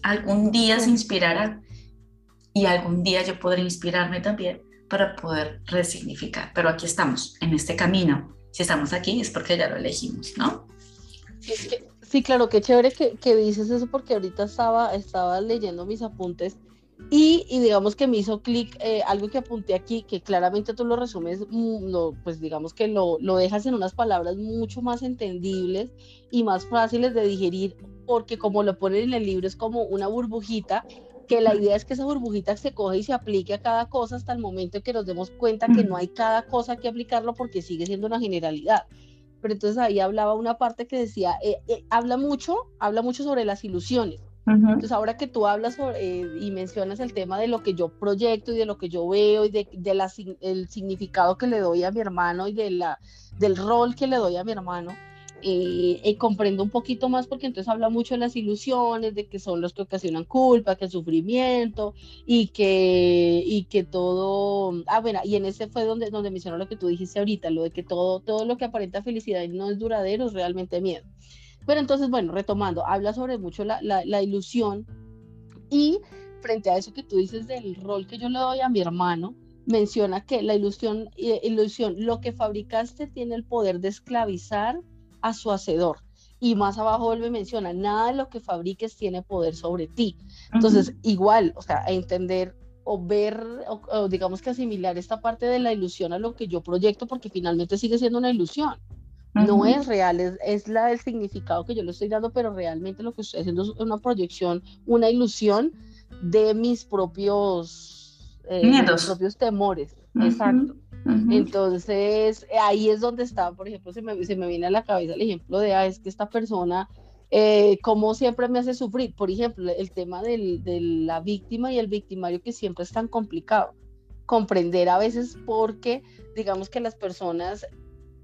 Algún día se inspirará y algún día yo podré inspirarme también para poder resignificar. Pero aquí estamos, en este camino. Si estamos aquí es porque ya lo elegimos, ¿no? sí, claro, qué chévere que, que, dices eso porque ahorita estaba, estaba leyendo mis apuntes y, y digamos que me hizo clic eh, algo que apunté aquí, que claramente tú lo resumes, mm, lo, pues digamos que lo, lo dejas en unas palabras mucho más entendibles y más fáciles de digerir, porque como lo ponen en el libro es como una burbujita que la idea es que esa burbujita se coge y se aplique a cada cosa hasta el momento en que nos demos cuenta que no hay cada cosa que aplicarlo porque sigue siendo una generalidad. Pero entonces ahí hablaba una parte que decía, eh, eh, habla mucho, habla mucho sobre las ilusiones. Entonces ahora que tú hablas eh, y mencionas el tema de lo que yo proyecto y de lo que yo veo y de, de el significado que le doy a mi hermano y de la, del rol que le doy a mi hermano, eh, eh, comprendo un poquito más porque entonces habla mucho de las ilusiones, de que son los que ocasionan culpa, que el sufrimiento y que, y que todo, ah bueno, y en ese fue donde, donde mencionó lo que tú dijiste ahorita, lo de que todo, todo lo que aparenta felicidad no es duradero es realmente miedo. Pero entonces, bueno, retomando, habla sobre mucho la, la, la ilusión Y frente a eso que tú dices del rol que yo le doy a mi hermano, menciona que la ilusión, eh, ilusión, lo que fabricaste tiene el poder de esclavizar a su hacedor. Y más abajo vuelve y menciona, nada de lo que fabriques tiene poder sobre ti. Entonces, igual, o sea, entender o ver, o, digamos que asimilar esta parte de la ilusión a lo que yo proyecto, porque finalmente sigue siendo una ilusión. No es real, es, es, la el significado que yo le estoy dando, pero realmente lo que estoy haciendo es una proyección, una ilusión de mis propios, eh, propios temores. Exacto. Entonces, ahí es donde está, por ejemplo, se me, se me viene a la cabeza el ejemplo de, ah, es que esta persona, eh, como siempre me hace sufrir, por ejemplo, el tema del, de la víctima y el victimario que siempre es tan complicado. Comprender a veces porque, digamos que las personas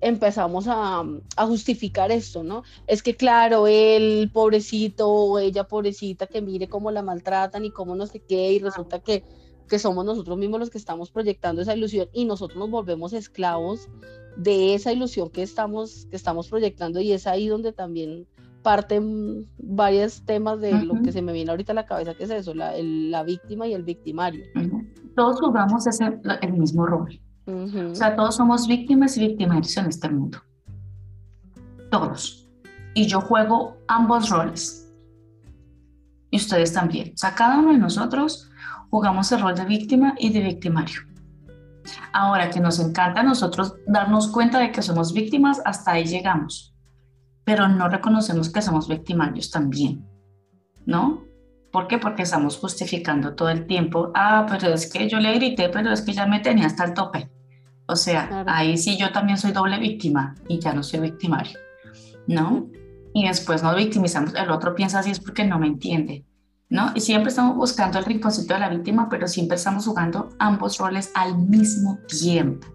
empezamos a, a, justificar esto, ¿no? Es que claro, él pobrecito o ella pobrecita que mire cómo la maltratan y cómo no sé qué, y resulta que, que somos nosotros mismos los que estamos proyectando esa ilusión y nosotros nos volvemos esclavos de esa ilusión que estamos, que estamos proyectando y es ahí donde también parten varios temas de lo que se me viene ahorita a la cabeza, que es eso, la, la víctima y el victimario. Todos jugamos ese, el mismo rol. O sea, todos somos víctimas y victimarios en este mundo. Todos. Y yo juego ambos roles. Y ustedes también. O sea, cada uno de nosotros jugamos el rol de víctima y de victimario. Ahora que nos encanta a nosotros darnos cuenta de que somos víctimas, hasta ahí llegamos. Pero no reconocemos que somos victimarios también. ¿No? ¿Por qué? Porque estamos justificando todo el tiempo. Ah, pero es que yo le grité, pero es que ya me tenía hasta el tope. O sea, ahí sí yo también soy doble víctima y ya no soy victimario, ¿no? Y después nos victimizamos, el otro piensa así es porque no me entiende, ¿no? Y siempre estamos buscando el rinconcito de la víctima, pero siempre estamos jugando ambos roles al mismo tiempo.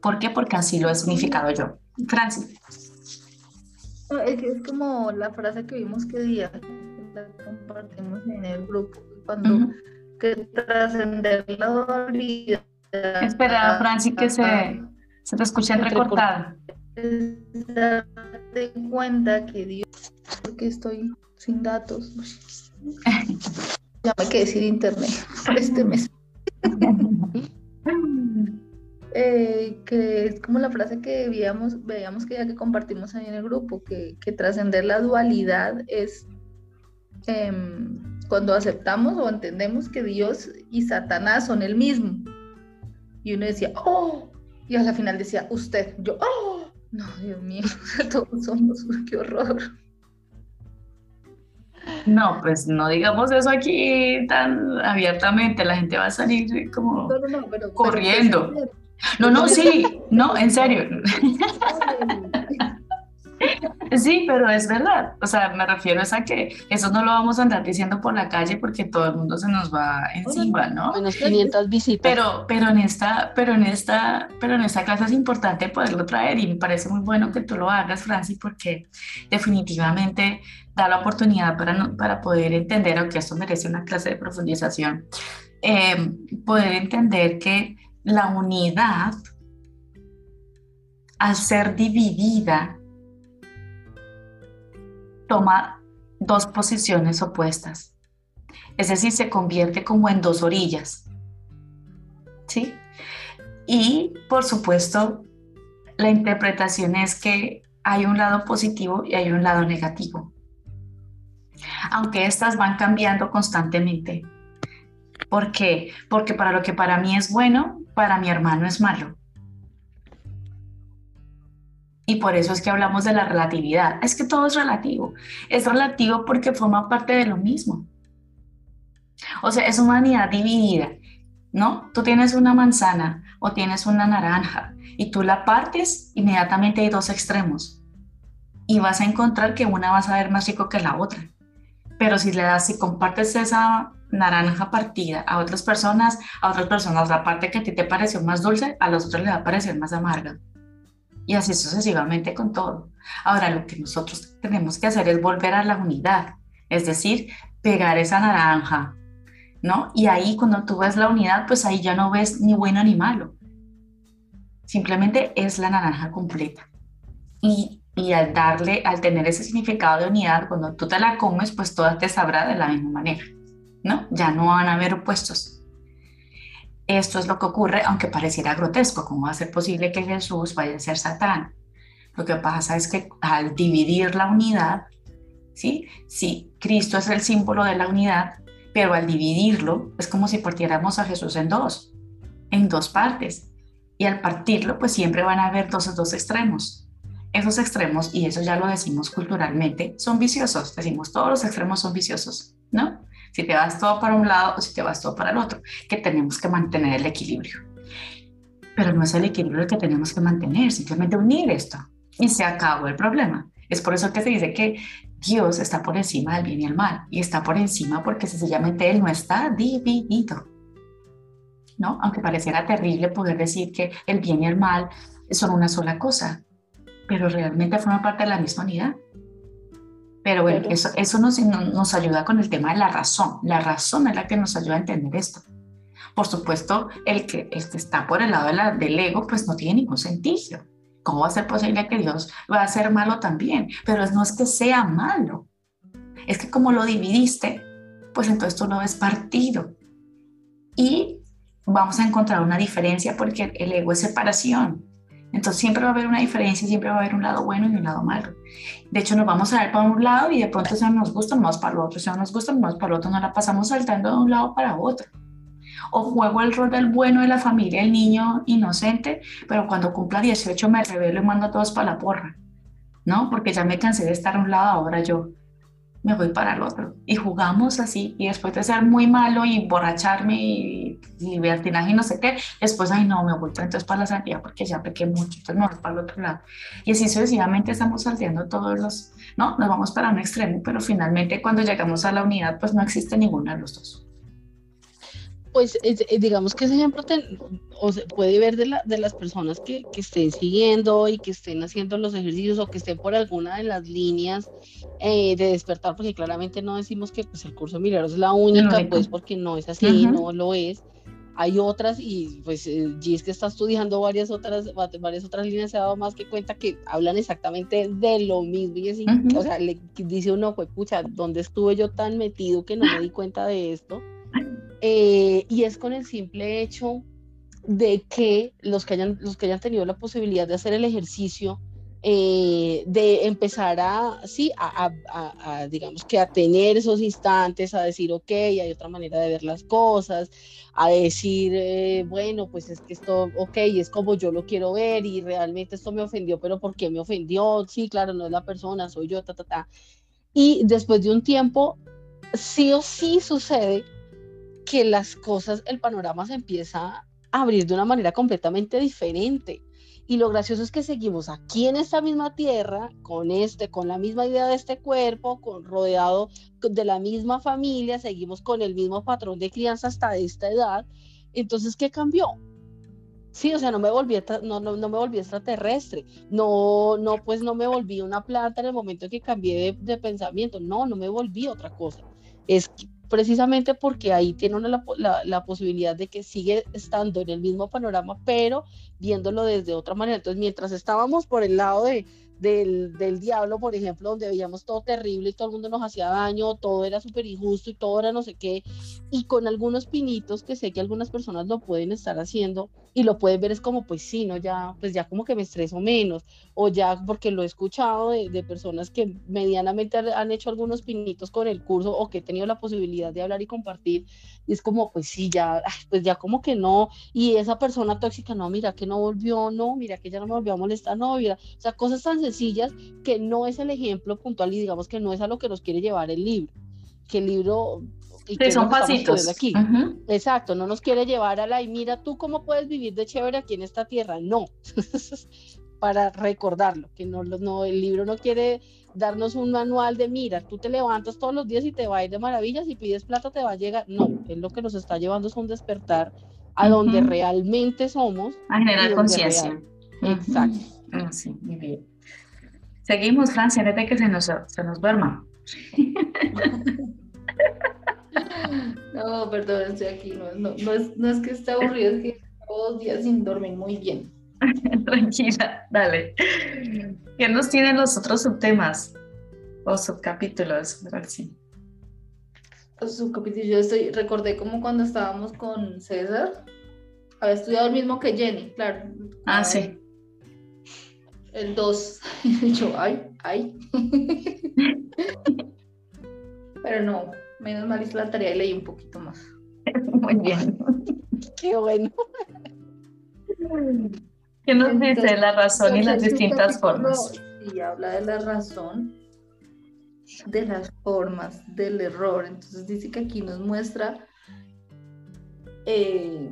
¿Por qué? Porque así lo he significado yo. Francis. Es como la frase que vimos que día, la compartimos en el grupo, cuando que trascender la dualidad Espera, Franci, que se, se te escucha recortado. Darte cuenta que Dios, porque estoy sin datos. Ya me quedé sin internet este mes. Eh, que es como la frase que veíamos, veíamos que ya que compartimos ahí en el grupo, que, que trascender la dualidad es em, cuando aceptamos o entendemos que Dios y Satanás son el mismo y uno decía, oh, y a la final decía, usted, yo, oh, no, Dios mío, todos somos, qué horror. No, pues no digamos eso aquí tan abiertamente, la gente va a salir como corriendo. no, no, sí, no, en serio. Sí, pero es verdad. O sea, me refiero a que eso no lo vamos a andar diciendo por la calle porque todo el mundo se nos va encima, ¿no? Menos 500 visitas. Pero, pero en esta, pero en esta, pero en esta clase es importante poderlo traer y me parece muy bueno que tú lo hagas, Francis, porque definitivamente da la oportunidad para, para poder entender, aunque esto merece una clase de profundización, eh, poder entender que la unidad, al ser dividida, toma dos posiciones opuestas. Es decir, se convierte como en dos orillas. ¿Sí? Y por supuesto, la interpretación es que hay un lado positivo y hay un lado negativo. Aunque estas van cambiando constantemente. ¿Por qué? Porque para lo que para mí es bueno, para mi hermano es malo. Y por eso es que hablamos de la relatividad. Es que todo es relativo. Es relativo porque forma parte de lo mismo. O sea, es una unidad dividida, ¿no? Tú tienes una manzana o tienes una naranja y tú la partes, inmediatamente hay dos extremos. Y vas a encontrar que una va a saber más rico que la otra. Pero si le das, si compartes esa naranja partida a otras personas, a otras personas la parte que a ti te pareció más dulce, a los otros le va a parecer más amarga y así sucesivamente con todo. Ahora lo que nosotros tenemos que hacer es volver a la unidad, es decir, pegar esa naranja, ¿no? Y ahí cuando tú ves la unidad, pues ahí ya no ves ni bueno ni malo. Simplemente es la naranja completa. Y, y al darle, al tener ese significado de unidad, cuando tú te la comes, pues toda te sabrá de la misma manera. ¿no? Ya no van a haber opuestos. Esto es lo que ocurre, aunque pareciera grotesco, ¿cómo va a ser posible que Jesús vaya a ser Satán? Lo que pasa es que al dividir la unidad, ¿sí? Si Cristo es el símbolo de la unidad, pero al dividirlo es como si partiéramos a Jesús en dos, en dos partes. Y al partirlo, pues siempre van a haber dos, dos extremos. Esos extremos, y eso ya lo decimos culturalmente, son viciosos. Decimos, todos los extremos son viciosos, ¿no? Si te vas todo para un lado o si te vas todo para el otro, que tenemos que mantener el equilibrio. Pero no es el equilibrio el que tenemos que mantener, simplemente unir esto. Y se acabó el problema. Es por eso que se dice que Dios está por encima del bien y el mal. Y está por encima porque sencillamente Él no está dividido. ¿No? Aunque pareciera terrible poder decir que el bien y el mal son una sola cosa, pero realmente forman parte de la misma unidad. Pero bueno, eso, eso nos, nos ayuda con el tema de la razón. La razón es la que nos ayuda a entender esto. Por supuesto, el que, el que está por el lado de la, del ego, pues no tiene ningún sentido. ¿Cómo va a ser posible que Dios va a ser malo también? Pero no es que sea malo, es que como lo dividiste, pues entonces tú lo ves partido. Y vamos a encontrar una diferencia porque el ego es separación. Entonces siempre va a haber una diferencia, siempre va a haber un lado bueno y un lado malo. De hecho, nos vamos a ver para un lado y de pronto si nos gusta, nos vamos para el otro. Si no nos gusta, nos vamos para el otro. Nos la pasamos saltando de un lado para otro o juego el rol del bueno de la familia, el niño inocente, pero cuando cumpla 18 me revelo y mando a todos para la porra, ¿no? Porque ya me cansé de estar a un lado, ahora yo me voy para el otro. Y jugamos así, y después de ser muy malo y borracharme y libertinaje y no sé qué, después, ay no, me voy entonces para la santidad porque ya pequé mucho, entonces me voy para el otro lado. Y así sucesivamente estamos salteando todos los, ¿no? Nos vamos para un extremo, pero finalmente cuando llegamos a la unidad, pues no existe ninguno de los dos pues eh, digamos que ese ejemplo o se puede ver de, la, de las personas que, que, estén siguiendo y que estén haciendo los ejercicios o que estén por alguna de las líneas eh, de despertar, porque claramente no decimos que pues, el curso de milagros es la única, pues porque no es así, no lo es. Hay otras y pues eh, Gis que está estudiando varias otras, varias otras líneas se ha dado más que cuenta que hablan exactamente de lo mismo y así, o sea, le dice uno, pues pucha, ¿dónde estuve yo tan metido que no me di cuenta de esto? Eh, y es con el simple hecho de que los que hayan, los que hayan tenido la posibilidad de hacer el ejercicio, eh, de empezar a, sí, a, a, digamos que a tener esos instantes, a decir, ok, hay otra manera de ver las cosas, a decir, eh, bueno, pues es que esto, ok, es como yo lo quiero ver y realmente esto me ofendió, pero ¿por qué me ofendió? Sí, claro, no es la persona, soy yo, ta, ta, ta. Y después de un tiempo, sí o sí sucede que las cosas, el panorama se empieza a abrir de una manera completamente diferente. Y lo gracioso es que seguimos aquí en esta misma tierra, con este, con la misma idea de este cuerpo, con, rodeado de la misma familia, seguimos con el mismo patrón de crianza hasta esta edad. Entonces, ¿qué cambió? Sí, o sea, no me volví, no, no, no me volví extraterrestre, no, no, pues no me volví una planta en el momento que cambié de, de pensamiento, no, no me volví otra cosa. Es precisamente porque ahí tiene una la, la, posibilidad de que sigue estando en el mismo panorama, pero viéndolo desde otra manera. Entonces, mientras estábamos por el lado de, del, del, diablo, por ejemplo, donde veíamos todo terrible y todo el mundo nos hacía daño, todo era súper injusto y todo era no sé qué, y con algunos pinitos que sé que algunas personas lo pueden estar haciendo y lo pueden ver es como, pues sí, ¿no? Ya, pues ya como que me estreso menos, o ya porque lo he escuchado de, de personas que medianamente han hecho algunos pinitos con el curso o que he tenido la posibilidad de hablar y compartir, y es como, pues sí, ya, pues ya como que no, y esa persona tóxica, no, mira que no volvió, no, mira que ya no me volvió a molestar, no, mira, o sea, cosas tan sencillas que no es el ejemplo puntual y digamos que no es a lo que nos quiere llevar el libro, que el libro... Y que son pasitos. Aquí. Exacto, no nos quiere llevar a la y mira tú cómo puedes vivir de chévere aquí en esta tierra, no, para recordarlo, que no, no, el libro no quiere darnos un manual de mira, tú te levantas todos los días y te va a ir de maravillas, y pides plata te va a llegar, no, es lo que nos está llevando es un despertar a donde realmente somos. A generar conciencia. Exacto. Ah, sí, muy bien. Seguimos, Francia, desde que se nos, se nos duerma. No, perdón, estoy aquí. No, no, no, es, no es que esté aburrido, es que todos los días sin dormir muy bien. Tranquila, dale. ¿Qué nos tienen los otros subtemas o subcapítulos? su capítulo. Yo estoy, recordé como cuando estábamos con César, había estudiado el mismo que Jenny, claro. Ah, sí. El 2. yo, ay, ay. Pero no, menos mal hice la tarea y leí un poquito más. Muy bien. Qué bueno. ¿Qué nos dice la razón y las distintas formas? Y habla de la razón, de las formas, del error. Entonces dice que aquí nos muestra eh,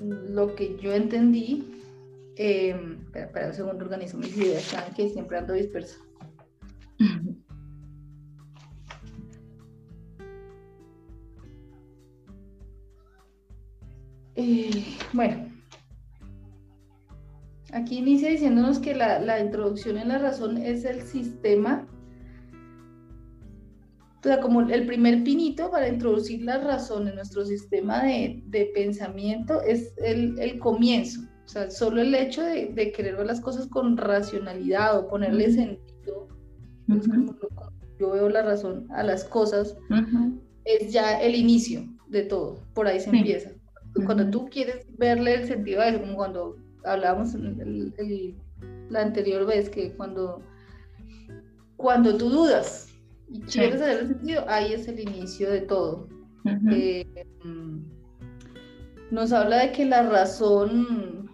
lo que yo entendí. Eh, espera, espera un segundo, organizo mis ideas, que siempre ando dispersa. Eh, bueno, aquí inicia diciéndonos que la, introducción en la razón es el sistema, o sea, como el primer pinito para introducir la razón en nuestro sistema de, pensamiento es el, comienzo. O sea, solo el hecho de, querer ver las cosas con racionalidad o ponerle sentido, como, yo veo la razón a las cosas, es ya el inicio de todo, por ahí se empieza cuando tú quieres verle el sentido a eso, como cuando hablábamos la anterior vez, que cuando, cuando tú dudas y quieres saber el sentido, ahí es el inicio de todo. Eh, nos habla de que la razón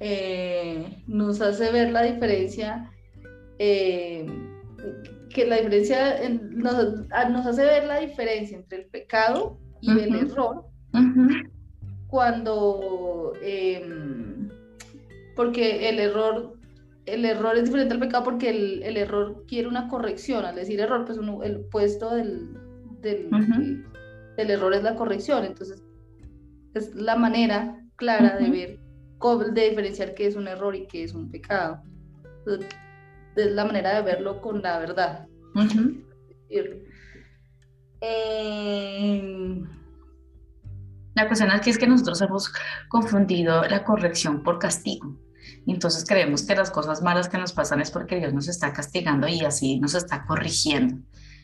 eh, nos hace ver la diferencia, eh, que la diferencia nos, hace ver la diferencia entre el pecado y el error cuando, em, porque el error, el error es diferente al pecado porque el, el error quiere una corrección, al decir error, pues uno, el puesto del, del, del, error es la corrección, entonces es la manera clara de ver, de diferenciar qué es un error y qué es un pecado. es la manera de verlo con la verdad. Eh, la cuestión aquí es que nosotros hemos confundido la corrección por castigo. entonces creemos que las cosas malas que nos pasan es porque Dios nos está castigando y así nos está corrigiendo.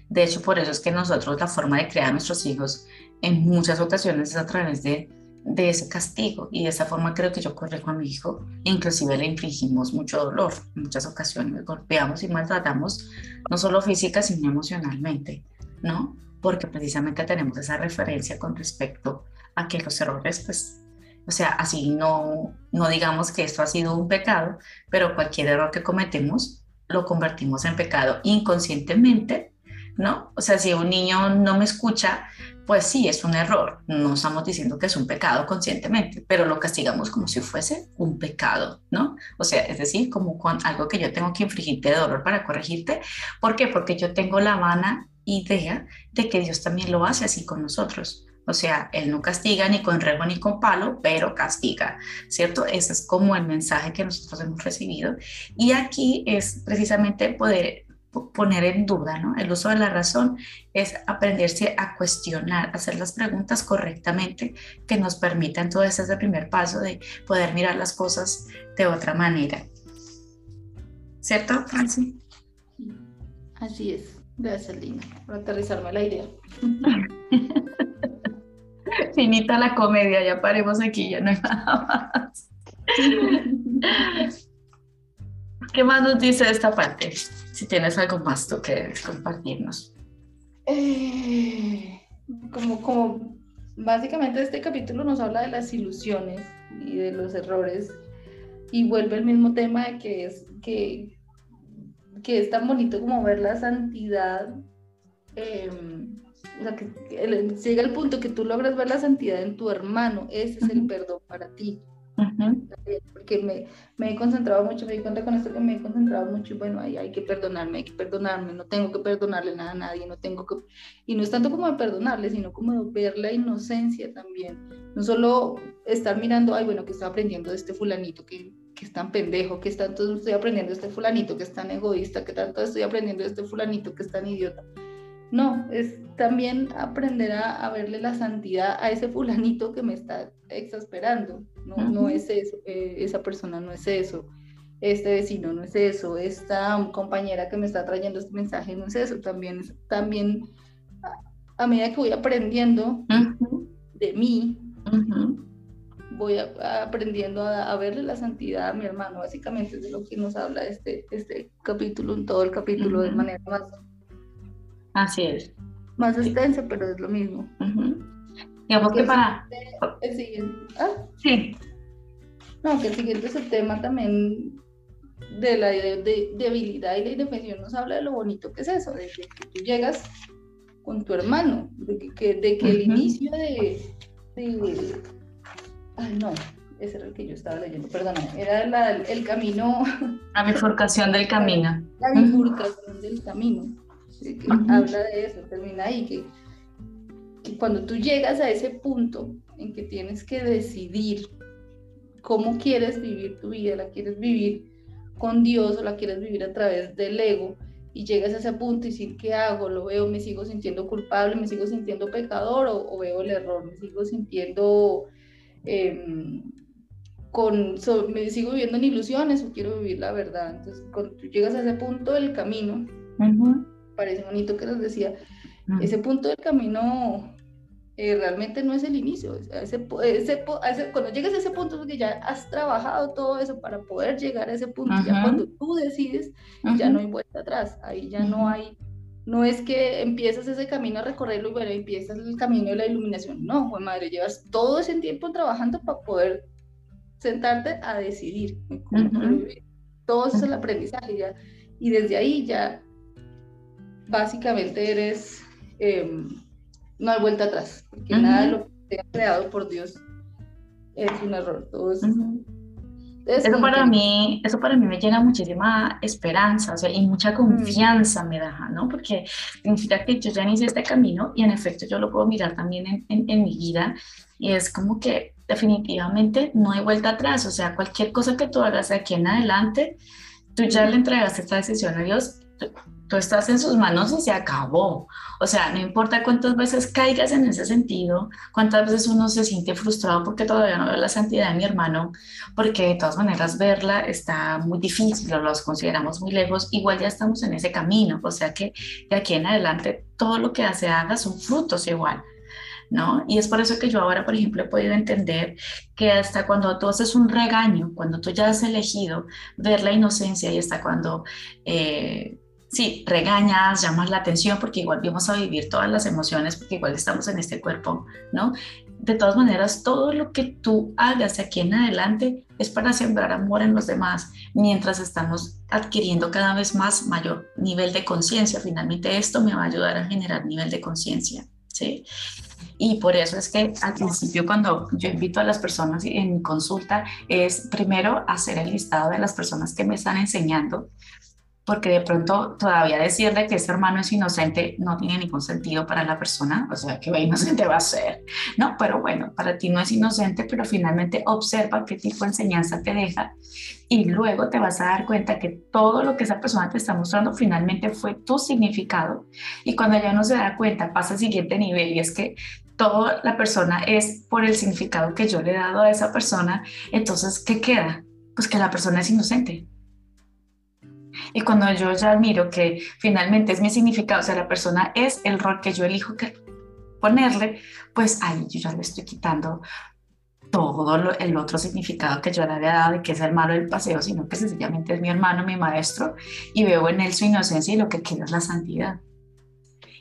De hecho, por eso es que nosotros la forma de crear a nuestros hijos en muchas ocasiones es a través de, de ese castigo. Y de esa forma creo que yo corrijo a mi hijo. Inclusive le infligimos mucho dolor. En muchas ocasiones golpeamos y maltratamos, no solo física, sino emocionalmente, ¿no? Porque precisamente tenemos esa referencia con respecto a que los errores, pues, o sea, así no, no digamos que esto ha sido un pecado, pero cualquier error que cometemos lo convertimos en pecado inconscientemente, ¿no? O sea, si un niño no me escucha, pues sí, es un error. No estamos diciendo que es un pecado conscientemente, pero lo castigamos como si fuese un pecado, ¿no? O sea, es decir, como con algo que yo tengo que infligirte de dolor para corregirte. ¿Por qué? Porque yo tengo la vana idea de que Dios también lo hace así con nosotros. O sea, Él no castiga ni con rego ni con palo, pero castiga, ¿cierto? Ese es como el mensaje que nosotros hemos recibido. Y aquí es precisamente poder poner en duda, ¿no? El uso de la razón es aprenderse a cuestionar, hacer las preguntas correctamente que nos permitan, entonces ese primer paso de poder mirar las cosas de otra manera. ¿Cierto, Franci? Así es. Gracias, Lina, por aterrizarme la idea. Finita la comedia, ya paremos aquí, ya no hay nada más. ¿Qué más nos dice esta parte? Si tienes algo más tú que compartirnos. Eh, como, como básicamente este capítulo nos habla de las ilusiones y de los errores y vuelve el mismo tema de que es que, que es tan bonito como ver la santidad em, o sea, que, llega el punto que tú logras ver la santidad en tu hermano, ese es el perdón para ti. Porque me, me, he concentrado mucho, me di cuenta con esto que me he concentrado mucho y bueno, hay, hay que perdonarme, hay que perdonarme, no tengo que perdonarle nada a nadie, no tengo que... Y no es tanto como de perdonarle, sino como de ver la inocencia también. No solo estar mirando, ay, bueno, que estoy aprendiendo de este fulanito que, que es tan pendejo, que tanto estoy aprendiendo de este fulanito que es tan egoísta, que tanto estoy aprendiendo de este fulanito que es tan idiota no, es también aprender a, verle la santidad a ese fulanito que me está exasperando. No, no es eso, eh, esa persona no es eso, este vecino no es eso, esta compañera que me está trayendo este mensaje no es eso. También, también a medida que voy aprendiendo de mí, voy aprendiendo a, verle la santidad a mi hermano. Básicamente es de lo que nos habla este, este capítulo, en todo el capítulo, de manera más. Así es. Más extensa, pero es lo mismo. Digamos que para. El siguiente. ¿ah? Sí. No, que el siguiente es el tema también de la de, debilidad y la indefensión nos habla de lo bonito que es eso, de que, tú llegas con tu hermano, de que, de que el inicio de, Ay, no, ese era el que yo estaba leyendo, perdona, era el camino... La bifurcación del camino. La bifurcación del camino, que habla de eso, termina ahí, que, que cuando tú llegas a ese punto en que tienes que decidir cómo quieres vivir tu vida, la quieres vivir con Dios o la quieres vivir a través del ego y llegas a ese punto y decir, ¿qué hago? ¿Lo veo? ¿Me sigo sintiendo culpable? ¿Me sigo sintiendo pecador? ¿O, veo el error? ¿Me sigo sintiendo... Em, con, me sigo viviendo en ilusiones o quiero vivir la verdad. Entonces, cuando tú llegas a ese punto del camino, parece bonito que les decía, ese punto del camino eh, realmente no es el inicio. Ese, cuando llegas a ese punto es que ya has trabajado todo eso para poder llegar a ese punto. Ya cuando tú decides, ya no hay vuelta atrás. Ahí ya no hay, no es que empiezas ese camino a recorrerlo y bueno, empiezas el camino de la iluminación. No, pues madre, llevas todo ese tiempo trabajando para poder sentarte a decidir. Todo eso es el aprendizaje ya. Y desde ahí ya básicamente eres... Em, no hay vuelta atrás, porque nada de lo que sea creado por Dios es un error. Todo eso para mí, eso para mí me llena muchísima esperanza, o sea, y mucha confianza me da, ¿no? Porque significa que yo ya inicié este camino y en efecto yo lo puedo mirar también en, en, en mi vida y es como que definitivamente no hay vuelta atrás, o sea, cualquier cosa que tú hagas de aquí en adelante, tú ya le entregaste esta decisión a Dios tú estás en sus manos y se acabó. O sea, no importa cuántas veces caigas en ese sentido, cuántas veces uno se siente frustrado porque todavía no veo la santidad de mi hermano, porque de todas maneras verla está muy difícil o los consideramos muy lejos, igual ya estamos en ese camino. O sea que de aquí en adelante todo lo que se haga son frutos igual. ¿No? Y es por eso que yo ahora, por ejemplo, he podido entender que hasta cuando tú haces un regaño, cuando tú ya has elegido ver la inocencia y hasta cuando eh, sí, regañas, llamas la atención, porque igual vamos a vivir todas las emociones, porque igual estamos en este cuerpo, ¿no? De todas maneras, todo lo que tú hagas de aquí en adelante es para sembrar amor en los demás, mientras estamos adquiriendo cada vez más mayor nivel de conciencia. Finalmente esto me va a ayudar a generar nivel de conciencia, ¿sí? Y por eso es que al principio cuando yo invito a las personas en consulta es primero hacer el listado de las personas que me están enseñando porque de pronto todavía decirle que ese hermano es inocente no tiene ningún sentido para la persona, o sea, que inocente va a ser, ¿no? Pero bueno, para ti no es inocente, pero finalmente observa qué tipo de enseñanza te deja y luego te vas a dar cuenta que todo lo que esa persona te está mostrando finalmente fue tu significado y cuando ya uno se da cuenta pasa al siguiente nivel y es que toda la persona es por el significado que yo le he dado a esa persona, entonces, ¿qué queda? Pues que la persona es inocente y cuando yo ya admiro que finalmente es mi significado, o sea, la persona es el rol que yo elijo que ponerle, pues ahí yo ya le estoy quitando todo el otro significado que yo le había dado de que es el malo del paseo, sino que sencillamente es mi hermano, mi maestro, y veo en él su inocencia y lo que queda es la santidad.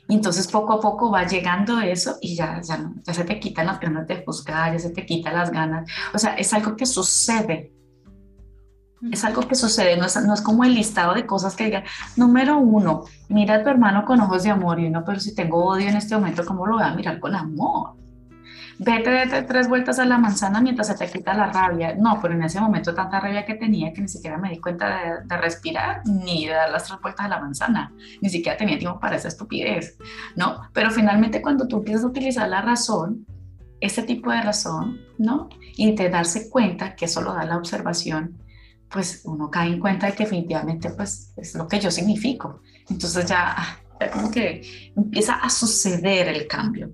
Y entonces poco a poco va llegando eso y ya, ya, ya se te quitan las ganas de juzgar, ya se te quitan las ganas. O sea, es algo que sucede es algo que sucede, no es, no es, como el listado de cosas que diga, número uno, mira a tu hermano con ojos de amor y uno, pero si tengo odio en este momento, ¿cómo lo voy a mirar con amor? Vete, vete tres vueltas a la manzana mientras se te quita la rabia. No, pero en ese momento tanta rabia que tenía que ni siquiera me di cuenta de, de respirar ni de dar las tres vueltas a la manzana. Ni siquiera tenía tiempo para esa estupidez, ¿no? Pero finalmente cuando tú empiezas a utilizar la razón, ese tipo de razón, ¿no? Y de darse cuenta que eso lo da la observación, pues uno cae en cuenta de que definitivamente pues es lo que yo significo. Entonces ya, ya como que empieza a suceder el cambio,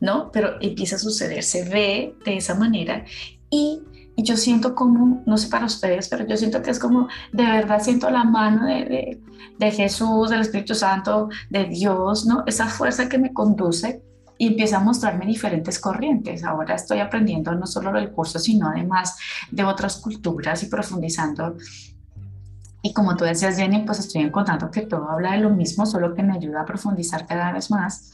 ¿no? Pero empieza a suceder, se ve de esa manera y yo siento como, no sé para ustedes, pero yo siento que es como, de verdad siento la mano de, de, Jesús, del Espíritu Santo, de Dios, ¿no? Esa fuerza que me conduce y empieza a mostrarme diferentes corrientes. Ahora estoy aprendiendo no solo del curso, sino además de otras culturas y profundizando. Y como tú decías, Jenny, pues estoy encontrando que todo habla de lo mismo, solo que me ayuda a profundizar cada vez más.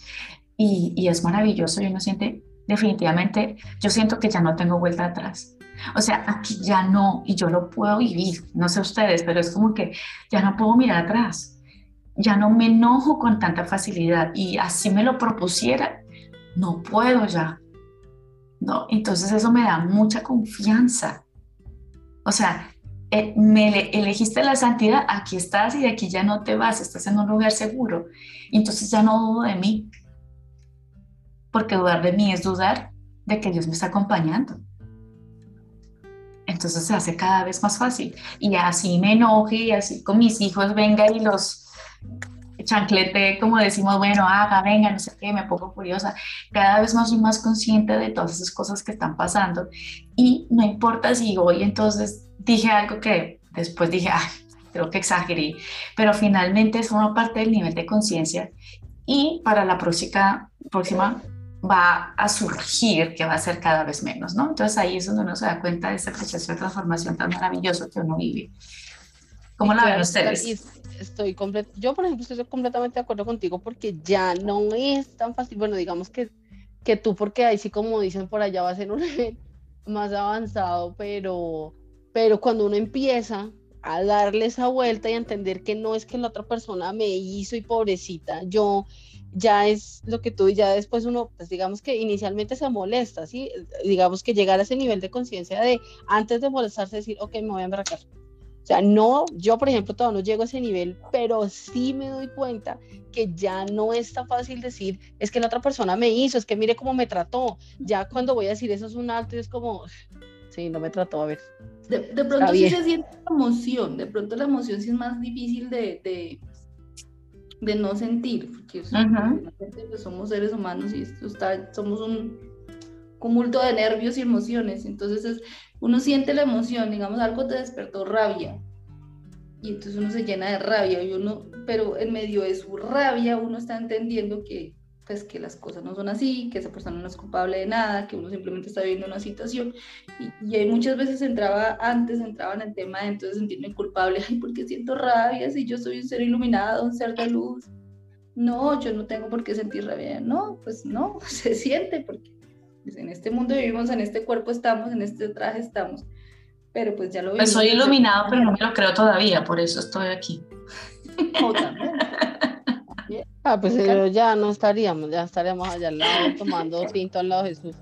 Y, y es maravilloso y uno siente, definitivamente, yo siento que ya no tengo vuelta atrás o sea, aquí ya no, y yo lo puedo vivir, no sé ustedes, pero es como que ya no puedo mirar atrás, ya no me enojo con tanta facilidad y así me lo propusiera, no puedo ya. ¿no? Entonces eso me da mucha confianza. O sea, eh, me elegiste la santidad, aquí estás y de aquí ya no te vas, estás en un lugar seguro. entonces ya no dudo de mí, porque dudar de mí es dudar de que Dios me está acompañando entonces se hace cada vez más fácil. Y así me enoje y así con mis hijos venga y los chanclete, como decimos, bueno, haga, venga, no sé qué, me pongo curiosa. Cada vez más soy más consciente de todas esas cosas que están pasando. Y no importa si hoy entonces dije algo que después dije, ah, creo que exageré, pero finalmente es una parte del nivel de conciencia. Y para la próxima, próxima va a surgir, que va a ser cada vez menos, ¿no? Entonces ahí es donde uno se da cuenta de ese proceso de transformación tan maravilloso que uno vive. ¿Cómo la ven ustedes? Estoy yo, por ejemplo, estoy completamente de acuerdo contigo porque ya no es tan fácil, bueno, digamos que, que tú, porque ahí sí, como dicen por allá, va a ser un nivel más avanzado, pero, pero cuando uno empieza a darle esa vuelta y a entender que no es que la otra persona me hizo y pobrecita, yo ya es lo que tú y ya después uno, pues digamos que inicialmente se molesta, ¿sí? Digamos que llegar a ese nivel de conciencia de antes de molestarse decir, ok, me voy a embarcar. O sea, no, yo por ejemplo todavía no llego a ese nivel, pero sí me doy cuenta que ya no es tan fácil decir, es que la otra persona me hizo, es que mire cómo me trató. Ya cuando voy a decir eso es un alto es como, sí, no me trató, a ver. De, pronto sí se siente la emoción, de pronto la emoción sí es más difícil de de no sentir, porque pues, somos seres humanos y esto está, somos un cúmulo de nervios y emociones, entonces es, uno siente la emoción, digamos, algo te despertó rabia, y entonces uno se llena de rabia, y uno, pero en medio de su rabia uno está entendiendo que pues que las cosas no son así, que esa persona no es culpable de nada, que uno simplemente está viviendo una situación. Y, y muchas veces entraba, antes entraba en el tema de entonces sentirme culpable, ay, porque siento rabia si yo soy un ser iluminado, un ser de luz. No, yo no tengo por qué sentir rabia. No, pues no, se siente porque pues, en este mundo vivimos, en este cuerpo estamos, en este traje estamos. Pero pues ya lo Pues soy iluminado, pero no me lo creo todavía, por eso estoy aquí. Ah, pues ya no estaríamos, ya estaríamos allá al lado tomando tinto al lado de Jesús.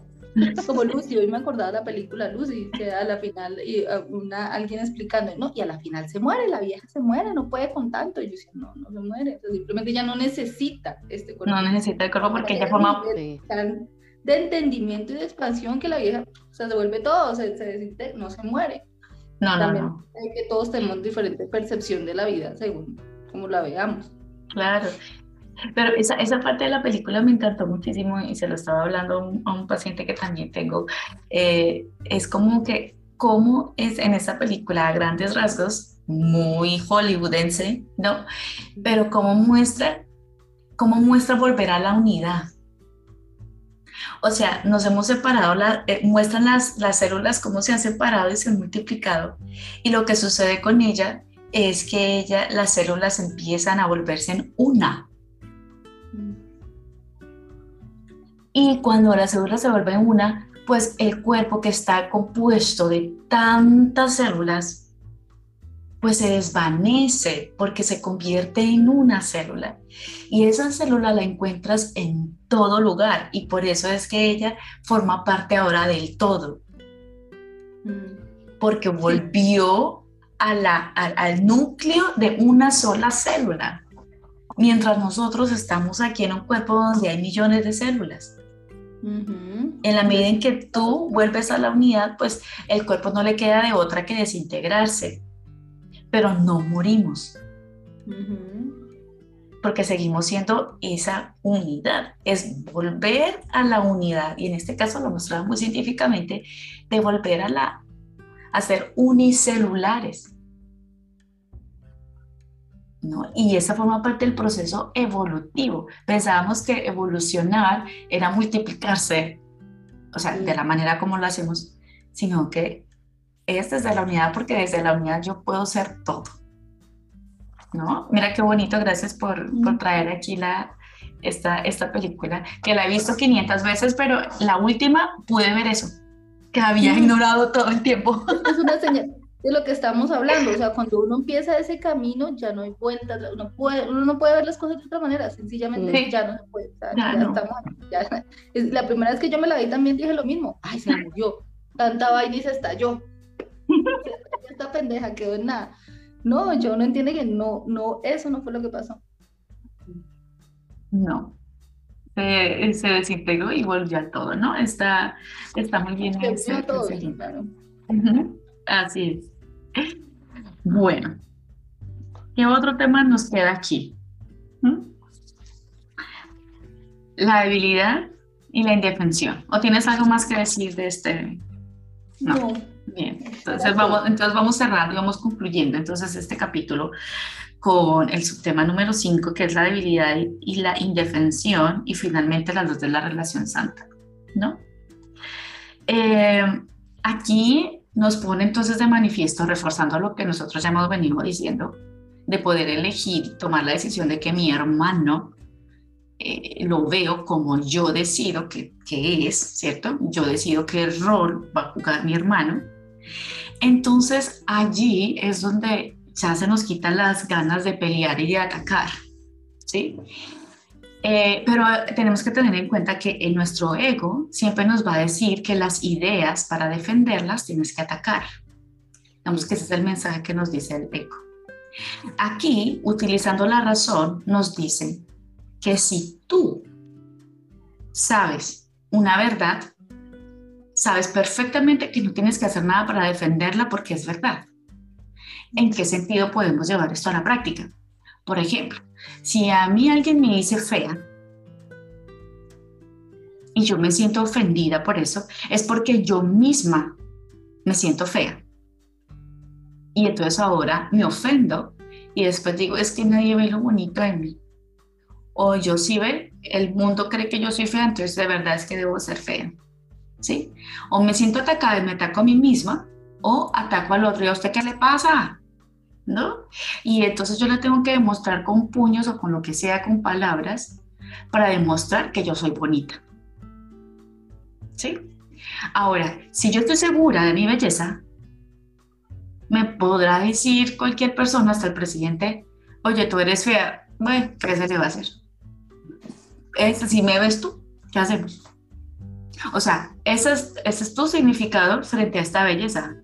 Como Lucy, hoy me acordaba de la película Lucy, que a la final y una, alguien explicando, no, y a la final se muere, la vieja se muere, no puede con tanto. Y yo decía, no, no se muere, simplemente ya no necesita este cuerpo. No necesita el cuerpo porque ella forma... De, de entendimiento y de expansión que la vieja se devuelve todo, se, se no se muere. No, no, no. Hay que todos tenemos diferente percepción de la vida según como la veamos. Claro, pero esa, esa parte de la película me encantó muchísimo y se lo estaba hablando a un, paciente que también tengo. Eh, es como que, cómo es en esa película a grandes rasgos, muy hollywoodense, ¿no? Pero cómo muestra, cómo muestra volver a la unidad. O sea, nos hemos separado, eh, muestran las, las células cómo se han separado y se han multiplicado. Y lo que sucede con ella es que ella, las células empiezan a volverse en una. Y cuando la célula se vuelve una, pues el cuerpo que está compuesto de tantas células, pues se desvanece porque se convierte en una célula. Y esa célula la encuentras en todo lugar y por eso es que ella forma parte ahora del todo. Mm. Porque volvió a la, al núcleo de una sola célula. Mientras nosotros estamos aquí en un cuerpo donde hay millones de células. En la medida en que tú vuelves a la unidad, pues el cuerpo no le queda de otra que desintegrarse, pero no morimos. Porque seguimos siendo esa unidad. Es volver a la unidad, y en este caso lo mostraba muy científicamente, de volver a la a ser unicelulares. ¿No? Y esa forma parte del proceso evolutivo. Pensábamos que evolucionar era multiplicarse, o sea, de la manera como lo hacemos, sino que es desde la unidad, porque desde la unidad yo puedo ser todo. ¿No? Mira qué bonito, gracias por, por traer aquí la, esta, esta película, que la he visto 500 veces, pero la última pude ver eso, que había ignorado todo el tiempo. Es una señal de lo que estamos hablando, o sea, cuando uno empieza ese camino ya no hay vueltas, uno, puede, uno no puede ver las cosas de otra manera, sencillamente ya no se puede, ya, estamos, ya, la primera vez que yo me la vi también dije lo mismo, ay, se murió, tanta vaina y se estalló, esta pendeja quedó en nada. No, yo no entiendo que no, no, eso no fue lo que pasó. No. Se, se desintegró y volvió a todo, ¿no? Está, está muy bien. Ese, todo, claro. Así es. Bueno, ¿qué otro tema nos queda aquí? ¿Mm? La debilidad y la indefensión. ¿O tienes algo más que decir de este? no. Bien, entonces vamos, entonces vamos cerrando y vamos concluyendo entonces este capítulo con el subtema número 5, que es la debilidad y la indefensión, y finalmente la luz de la relación santa, ¿no? Eh, aquí nos pone entonces de manifiesto, reforzando lo que nosotros ya hemos venido diciendo, de poder elegir, tomar la decisión de que mi hermano eh, lo veo como yo decido que, que es, ¿cierto? Yo decido qué rol va a jugar mi hermano. Entonces allí es donde ya se nos quitan las ganas de pelear y de atacar, ¿sí? Eh, pero tenemos que tener en cuenta que en nuestro ego siempre nos va a decir que las ideas, para defenderlas, tienes que atacar. Digamos que ese es el mensaje que nos dice el ego. Aquí, utilizando la razón, nos dice que si tú sabes una verdad, sabes perfectamente que no tienes que hacer nada para defenderla porque es verdad. ¿En qué sentido podemos llevar esto a la práctica? Por ejemplo, si a mí alguien me dice fea y yo me siento ofendida por eso, es porque yo misma me siento fea. Y entonces ahora me ofendo y después digo, es que nadie ve lo bonito de mí. O yo sí ve, el mundo cree que yo soy fea, entonces de verdad es que debo ser fea. ¿Sí? O me siento atacada y me ataco a mí misma, o ataco al otro. ¿Y a usted qué le pasa? ¿no? Y entonces yo le tengo que demostrar con puños o con lo que sea, con palabras, para demostrar que yo soy bonita. ¿Sí? Ahora, si yo estoy segura de mi belleza, me podrá decir cualquier persona, hasta el presidente, oye, tú eres fea. Bueno, ¿qué se le va a hacer? Es, si me ves tú, ¿qué hacemos? O sea, ese es, tu significado frente a esta belleza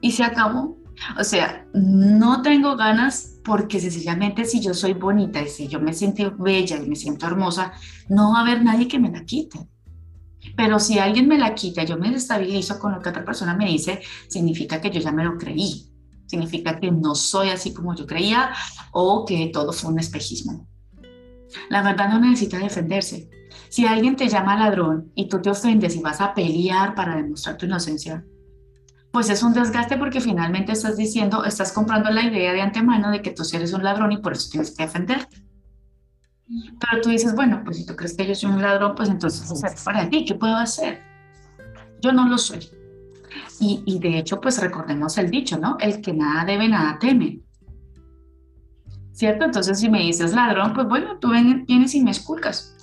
y se acabó. O sea, no tengo ganas porque sencillamente si yo soy bonita y si yo me siento bella y me siento hermosa, no va a haber nadie que me la quite. Pero si alguien me la quita, yo me desestabilizo con lo que otra persona me dice, significa que yo ya me lo creí. Significa que no soy así como yo creía o que todo fue un espejismo. La verdad no necesita defenderse. Si alguien te llama ladrón y tú te ofendes y vas a pelear para demostrar tu inocencia, pues es un desgaste porque finalmente estás diciendo, estás comprando la idea de antemano de que tú eres un ladrón y por eso tienes que defenderte. Pero tú dices, bueno, pues si tú crees que yo soy un ladrón, pues entonces para ti, ¿qué puedo hacer? Yo no lo soy. Y, y, de hecho, pues recordemos el dicho, ¿no? El que nada debe, nada teme. ¿Cierto? Entonces, si me dices ladrón, pues bueno, tú vienes y me esculcas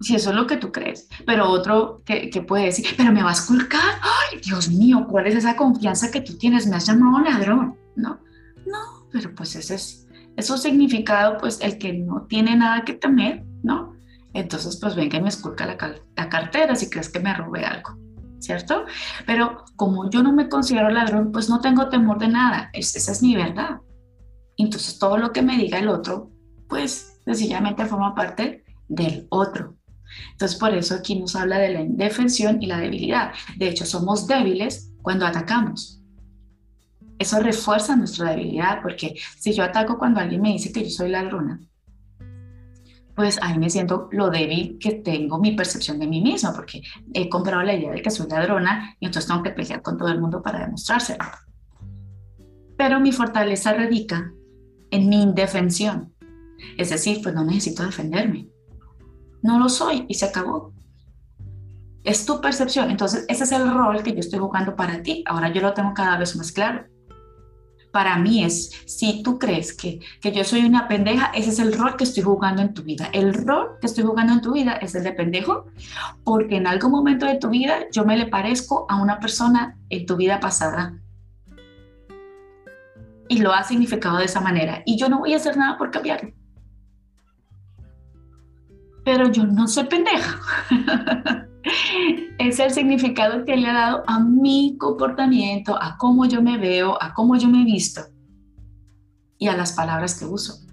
si eso es lo que tú crees, pero otro que, puede decir, pero me vas a culcar, ay, Dios mío, ¿cuál es esa confianza que tú tienes? Me has llamado ladrón, ¿no? No, pero pues ese es, eso significado, pues el que no tiene nada que temer, ¿no? Entonces, pues venga y me esculca la, cartera si crees que me robé algo, ¿cierto? Pero como yo no me considero ladrón, pues no tengo temor de nada, esa es mi verdad. Entonces, todo lo que me diga el otro, pues sencillamente forma parte del otro. Entonces, por eso aquí nos habla de la indefensión y la debilidad. De hecho, somos débiles cuando atacamos. Eso refuerza nuestra debilidad, porque si yo ataco cuando alguien me dice que yo soy ladrona, pues ahí me siento lo débil que tengo mi percepción de mí misma, porque he comprado la idea de que soy ladrona y entonces tengo que pelear con todo el mundo para demostrárselo. Pero mi fortaleza radica en mi indefensión. Es decir, pues no necesito defenderme. No lo soy y se acabó. Es tu percepción. Entonces, ese es el rol que yo estoy jugando para ti. Ahora yo lo tengo cada vez más claro para mí es, si tú crees que, que yo soy una pendeja, ese es el rol que estoy jugando en tu vida. El rol que estoy jugando en tu vida es el de pendejo, porque en algún momento de tu vida yo me le parezco a una persona en tu vida pasada. Y lo ha significado de esa manera. Y yo no voy a hacer nada por cambiarlo. Pero yo no soy pendeja. es el significado que le ha dado a mi comportamiento, a cómo yo me veo, a cómo yo me visto y a las palabras que uso.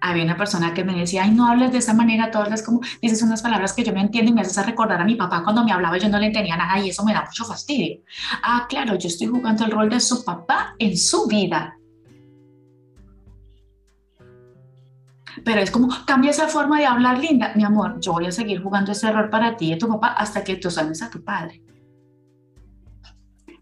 Había una persona que me decía, ay, no hables de esa manera, todas las como, dices unas palabras que yo no entiendo y me haces recordar a mi papá cuando me hablaba, yo no le entendía nada y eso me da mucho fastidio. Ah, claro, yo estoy jugando el rol de su papá en su vida pero es como, cambia esa forma de hablar linda. Mi amor, yo voy a seguir jugando ese rol para ti y tu papá hasta que tú sanes a tu padre.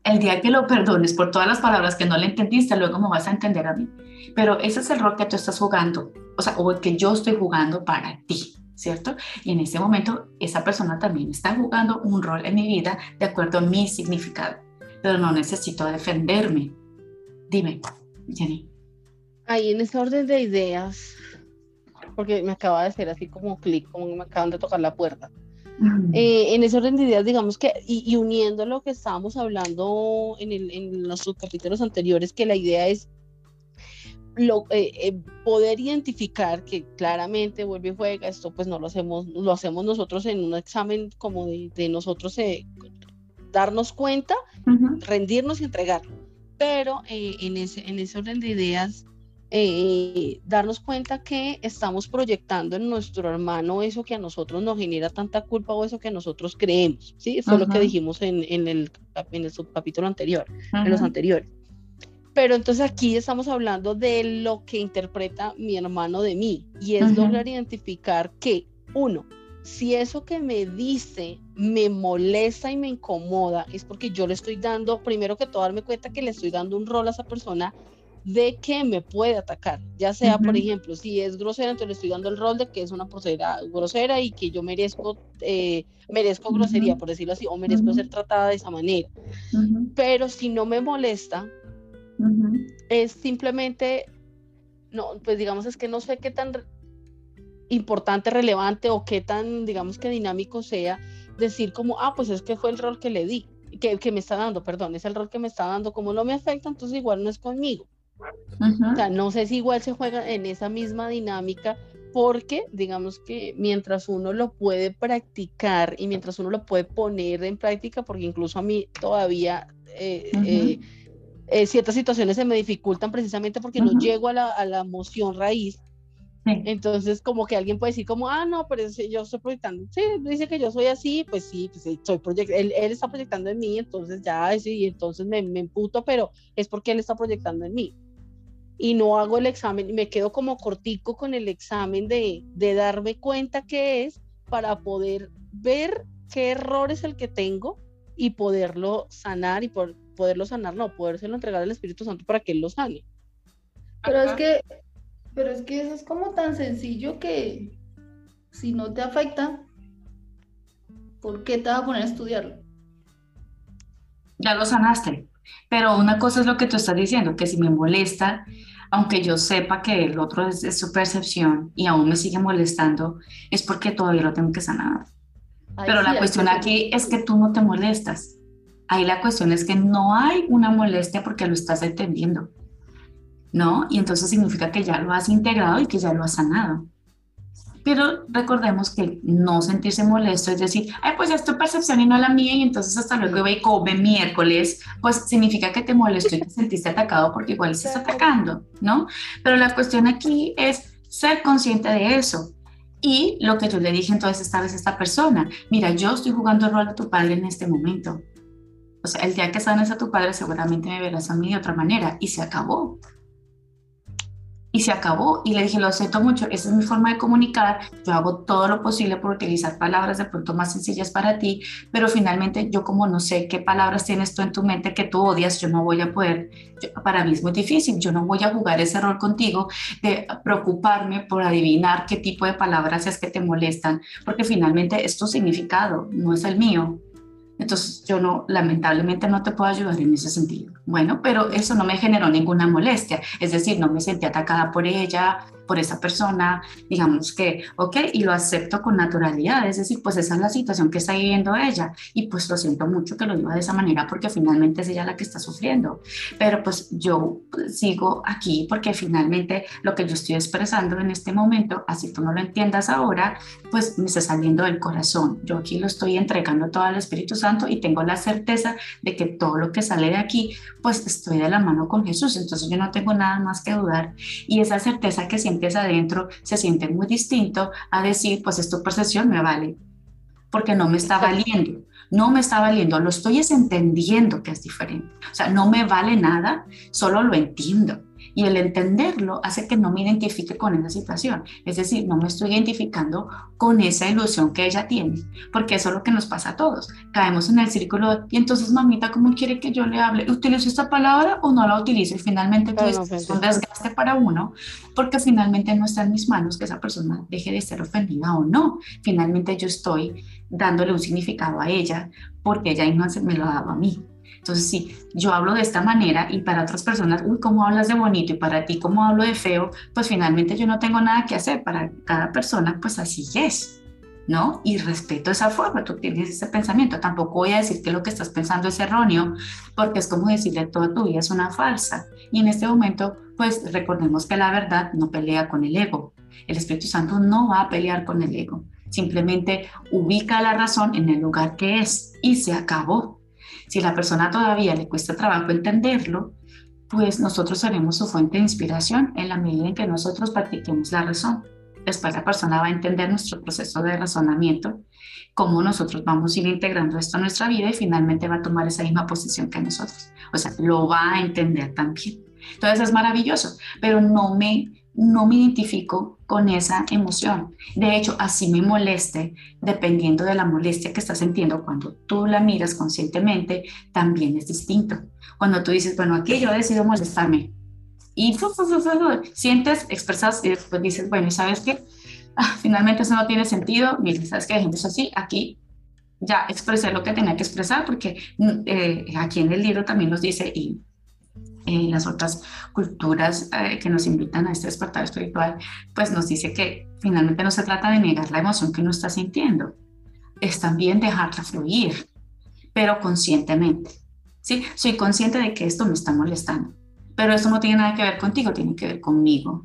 El día que lo perdones por todas las palabras que no le entendiste, luego me vas a entender a mí. Pero ese es el rol que tú estás jugando, o sea, o el que yo estoy jugando para ti, ¿cierto? Y en ese momento esa persona también está jugando un rol en mi vida de acuerdo a mi significado, pero no necesito defenderme. Dime, Jenny. Ahí en ese orden de ideas, porque me acaba de hacer así como clic, como me acaban de tocar la puerta. Eh, en ese orden de ideas, digamos que, y, uniendo lo que estábamos hablando en, el, en los capítulos anteriores, que la idea es lo, eh, eh, poder identificar que claramente vuelve y juega, esto pues no lo hacemos, lo hacemos nosotros en un examen como de, de nosotros darnos cuenta, rendirnos y entregarlo. Pero en, ese, en ese orden de ideas, eh, darnos cuenta que estamos proyectando en nuestro hermano eso que a nosotros nos genera tanta culpa o eso que nosotros creemos, ¿sí? Fue lo que dijimos en, en, el, en el subcapítulo anterior, en los anteriores. Pero entonces aquí estamos hablando de lo que interpreta mi hermano de mí y es lograr identificar que, uno, si eso que me dice me molesta y me incomoda, es porque yo le estoy dando, primero que todo, darme cuenta que le estoy dando un rol a esa persona de que me puede atacar, ya sea, por ejemplo, si es grosera, entonces le estoy dando el rol de que es una grosera, grosera y que yo merezco, eh, merezco grosería, por decirlo así, o merezco ser tratada de esa manera. Pero si no me molesta, es simplemente, no, pues digamos, es que no sé qué tan importante, relevante o qué tan, digamos, que dinámico sea decir como, ah, pues es que fue el rol que le di. Que, que me está dando, perdón, es el rol que me está dando, como no me afecta, entonces igual no es conmigo. O sea, no sé si igual se juega en esa misma dinámica porque digamos que mientras uno lo puede practicar y mientras uno lo puede poner en práctica, porque incluso a mí todavía eh, eh, eh, ciertas situaciones se me dificultan precisamente porque no llego a la, a la emoción raíz. Entonces, como que alguien puede decir como, ah, no, pero yo estoy proyectando. Sí, dice que yo soy así, pues sí, pues soy. Él, él, está proyectando en mí, entonces ya, sí, entonces me, me emputo, pero es porque él está proyectando en mí y no hago el examen y me quedo como cortico con el examen de, de darme cuenta qué es para poder ver qué error es el que tengo y poderlo sanar y por, poderlo sanar, no, podérselo entregar al Espíritu Santo para que él lo sane. Pero es que, pero es que eso es como tan sencillo que si no te afecta, ¿por qué te vas a poner a estudiarlo? Ya lo sanaste. Pero una cosa es lo que tú estás diciendo, que si me molesta, aunque yo sepa que el otro es, su percepción y aún me sigue molestando, es porque todavía lo tengo que sanar. Pero la cuestión aquí es que tú no te molestas. Ahí la cuestión es que no hay una molestia porque lo estás entendiendo, ¿no? Y entonces significa que ya lo has integrado y que ya lo has sanado. Pero recordemos que no sentirse molesto es decir, ay, pues es tu percepción y no la mía, y entonces hasta luego ve y come miércoles, pues significa que te molestó y te sentiste atacado porque igual estás atacando, ¿no? Pero la cuestión aquí es ser consciente de eso. Y lo que yo le dije entonces esta vez a esta persona, mira, yo estoy jugando el rol de tu padre en este momento. O sea, el día que sanes a tu padre seguramente me verás a mí de otra manera y se acabó. Y se acabó. Y le dije, lo siento mucho, esa es mi forma de comunicar, yo hago todo lo posible por utilizar palabras de pronto más sencillas para ti, pero finalmente yo como no sé qué palabras tienes tú en tu mente que tú odias, yo no voy a poder, para mí es muy difícil, yo no voy a jugar ese rol contigo de preocuparme por adivinar qué tipo de palabras es que te molestan, porque finalmente es tu significado, no es el mío. Entonces yo no, lamentablemente no te puedo ayudar en ese sentido. Bueno, pero eso no me generó ninguna molestia, es decir, no me sentí atacada por ella, por esa persona, digamos que, ok, y lo acepto con naturalidad, es decir, pues esa es la situación que está viviendo ella. Y pues lo siento mucho que lo viva de esa manera porque finalmente es ella la que está sufriendo, pero pues yo sigo aquí porque finalmente lo que yo estoy expresando en este momento, así tú no lo entiendas ahora, pues me está saliendo del corazón, yo aquí lo estoy entregando todo al Espíritu Santo y tengo la certeza de que todo lo que sale de aquí, pues estoy de la mano con Jesús, entonces yo no tengo nada más que dudar. Y esa certeza que siempre sientes adentro se siente muy distinto a decir, pues es tu percepción, me vale, porque no me está valiendo. No me está valiendo, lo estoy entendiendo que es diferente. O sea, no me vale nada, solo lo entiendo. Y el entenderlo hace que no me identifique con esa situación. Es decir, no me estoy identificando con esa ilusión que ella tiene, porque eso es lo que nos pasa a todos. Caemos en el círculo y entonces, mamita, ¿cómo quiere que yo le hable? ¿Utilizo esta palabra o no la utilizo? Y finalmente pues, es un desgaste para uno, porque finalmente no está en mis manos que esa persona deje de ser ofendida o no. Finalmente yo estoy dándole un significado a ella porque ella no me lo ha dado a mí. Entonces, si yo hablo de esta manera y para otras personas, uy, ¿cómo hablas de bonito? Y para ti, ¿cómo hablo de feo? Pues finalmente yo no tengo nada que hacer. Para cada persona, pues así es, ¿no? Y respeto esa forma, tú tienes ese pensamiento. Tampoco voy a decir que lo que estás pensando es erróneo, porque es como decirle toda tu vida es una falsa. Y en este momento, pues recordemos que la verdad no pelea con el ego. El Espíritu Santo no va a pelear con el ego. Simplemente ubica la razón en el lugar que es y se acabó. Si la persona todavía le cuesta trabajo entenderlo, pues nosotros seremos su fuente de inspiración en la medida en que nosotros practiquemos la razón. Después la persona va a entender nuestro proceso de razonamiento, cómo nosotros vamos a ir integrando esto a nuestra vida y finalmente va a tomar esa misma posición que nosotros. O sea, lo va a entender también. Entonces es maravilloso, pero no me no me identifico con esa emoción. De hecho, así me moleste, dependiendo de la molestia que estás sintiendo, cuando tú la miras conscientemente, también es distinto. Cuando tú dices, bueno, aquí yo decido molestarme y sientes, expresas y después dices, bueno, ¿sabes qué? Ah, finalmente eso no tiene sentido, mira, ¿sabes qué? Dejemos así, aquí ya expresé lo que tenía que expresar porque mm, eh, aquí en el libro también nos dice, y en las otras culturas eh, que nos invitan a este despertar espiritual, pues nos dice que finalmente no se trata de negar la emoción que uno está sintiendo, es también dejarla fluir, pero conscientemente. ¿sí? Soy consciente de que esto me está molestando, pero eso no tiene nada que ver contigo, tiene que ver conmigo,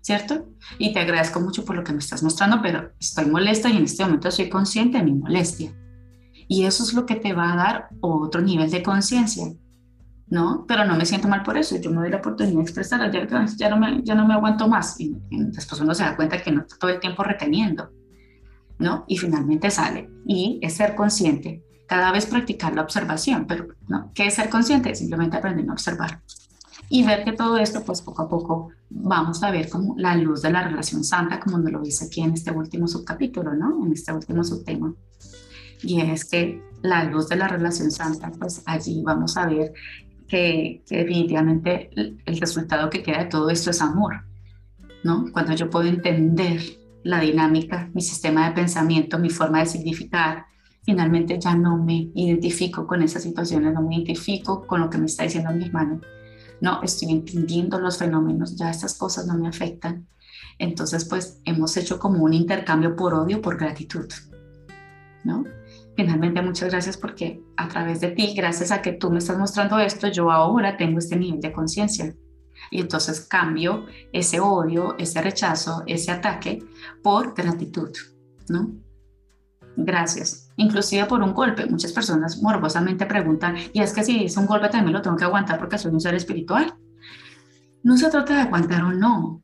¿cierto? Y te agradezco mucho por lo que me estás mostrando, pero estoy molesta y en este momento soy consciente de mi molestia. Y eso es lo que te va a dar otro nivel de conciencia, ¿no? Pero no me siento mal por eso, yo me doy la oportunidad de expresar, ya, ya, no, me, ya no me aguanto más. Y, después uno se da cuenta que no está todo el tiempo reteniendo, ¿no? Y finalmente sale. Y es ser consciente, cada vez practicar la observación, pero ¿no? ¿qué es ser consciente? Simplemente aprender a observar. Y ver que todo esto, pues poco a poco vamos a ver como la luz de la relación santa, como nos lo dice aquí en este último subcapítulo, ¿no? En este último subtema. Y es que la luz de la relación santa, pues allí vamos a ver que, definitivamente el, resultado que queda de todo esto es amor, ¿no? Cuando yo puedo entender la dinámica, mi sistema de pensamiento, mi forma de significar, finalmente ya no me identifico con esas situaciones, no me identifico con lo que me está diciendo mi hermano, no, estoy entendiendo los fenómenos, ya estas cosas no me afectan. Entonces, pues hemos hecho como un intercambio por odio, por gratitud, ¿no? Finalmente muchas gracias porque a través de ti, gracias a que tú me estás mostrando esto, yo ahora tengo este nivel de conciencia. Y entonces cambio ese odio, ese rechazo, ese ataque por gratitud, ¿no? Gracias. Inclusive por un golpe. Muchas personas morbosamente preguntan, y es que si es un golpe también lo tengo que aguantar porque soy un ser espiritual. No se trata de aguantar o no.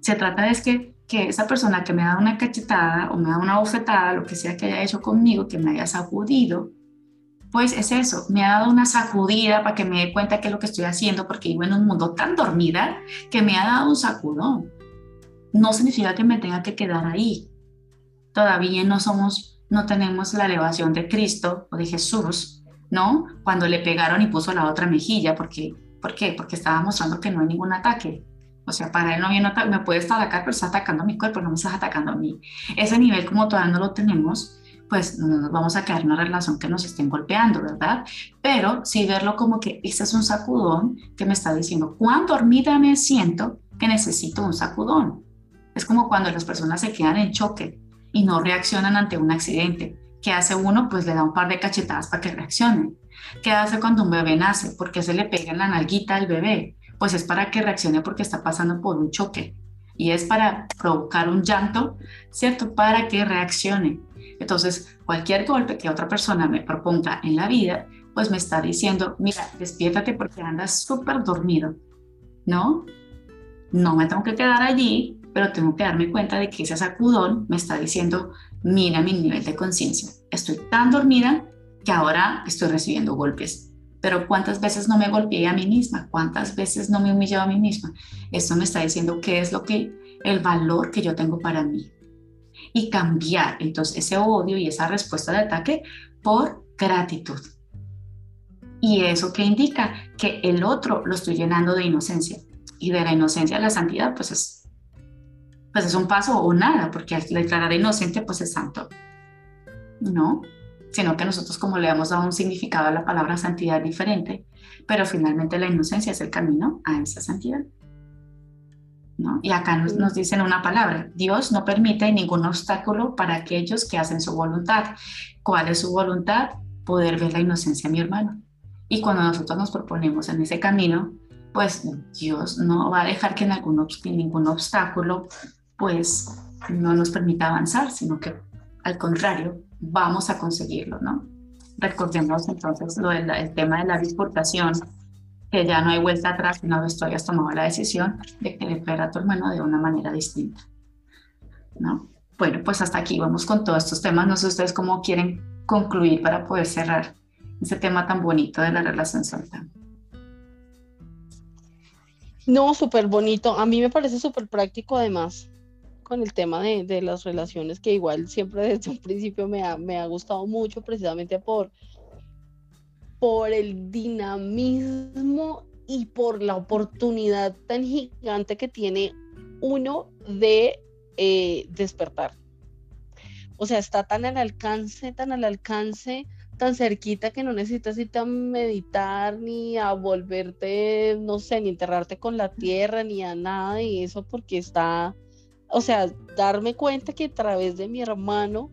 Se trata de es que que esa persona que me da una cachetada o me da una bofetada, lo que sea que haya hecho conmigo, que me haya sacudido, pues es eso, me ha dado una sacudida para que me dé cuenta que es lo que estoy haciendo, porque vivo en un mundo tan dormida que me ha dado un sacudón. No significa que me tenga que quedar ahí. Todavía no somos, no tenemos la elevación de Cristo o de Jesús, ¿no? Cuando le pegaron y puso la otra mejilla, porque, ¿por qué? Porque estaba mostrando que no hay ningún ataque. O sea, para él no viene me puede estar atacar, pero está atacando a mi cuerpo, no me está atacando a mí. Ese nivel como todavía no lo tenemos, pues no nos vamos a quedar en una relación que nos estén golpeando, ¿verdad? Pero sí verlo como que este es un sacudón que me está diciendo, ¿cuán dormida me siento que necesito un sacudón? Es como cuando las personas se quedan en choque y no reaccionan ante un accidente. ¿Qué hace uno? Pues le da un par de cachetadas para que reaccione. ¿Qué hace cuando un bebé nace? ¿Por qué se le pega en la nalguita al bebé? Pues es para que reaccione porque está pasando por un choque. Y es para provocar un llanto, ¿cierto? Para que reaccione. Entonces, cualquier golpe que otra persona me proponga en la vida, pues me está diciendo, mira, despiértate porque andas súper dormido, ¿no? No me tengo que quedar allí, pero tengo que darme cuenta de que ese sacudón me está diciendo, mira mi nivel de conciencia, estoy tan dormida que ahora estoy recibiendo golpes. Pero ¿cuántas veces no me golpeé a mí misma? ¿Cuántas veces no me humillado a mí misma? Esto me está diciendo qué es lo que, el valor que yo tengo para mí y cambiar entonces ese odio y esa respuesta de ataque por gratitud. ¿Y eso qué indica? Que el otro lo estoy llenando de inocencia. Y de la inocencia a la santidad, pues es, pues es un paso o nada, porque al declarar inocente, pues es santo. ¿No? Sino que nosotros como le hemos dado un significado a la palabra santidad diferente, pero finalmente la inocencia es el camino a esa santidad. Y acá nos, dicen una palabra, Dios no permite ningún obstáculo para aquellos que hacen su voluntad. ¿Cuál es su voluntad? Poder ver la inocencia de mi hermano. Y cuando nosotros nos proponemos en ese camino, pues Dios no va a dejar que en ningún obstáculo pues no nos permita avanzar, sino que al contrario, vamos a conseguirlo, ¿no? Recordemos entonces lo del el tema de la exportación que ya no hay vuelta atrás una vez tú hayas tomado la decisión de querer ver a tu hermano de una manera distinta. ¿no? Bueno, pues hasta aquí vamos con todos estos temas. No sé ustedes cómo quieren concluir para poder cerrar ese tema tan bonito de la relación santa. No, súper bonito. A mí me parece súper práctico además con el tema de, de, las relaciones que igual siempre desde un principio me ha, me ha gustado mucho precisamente por por el dinamismo y por la oportunidad tan gigante que tiene uno de eh, despertar. O sea, está tan al alcance, tan al alcance, tan cerquita que no necesitas irte a meditar ni a volverte, no sé, ni enterrarte con la tierra, ni a nada de eso, porque está, o sea, darme cuenta que a través de mi hermano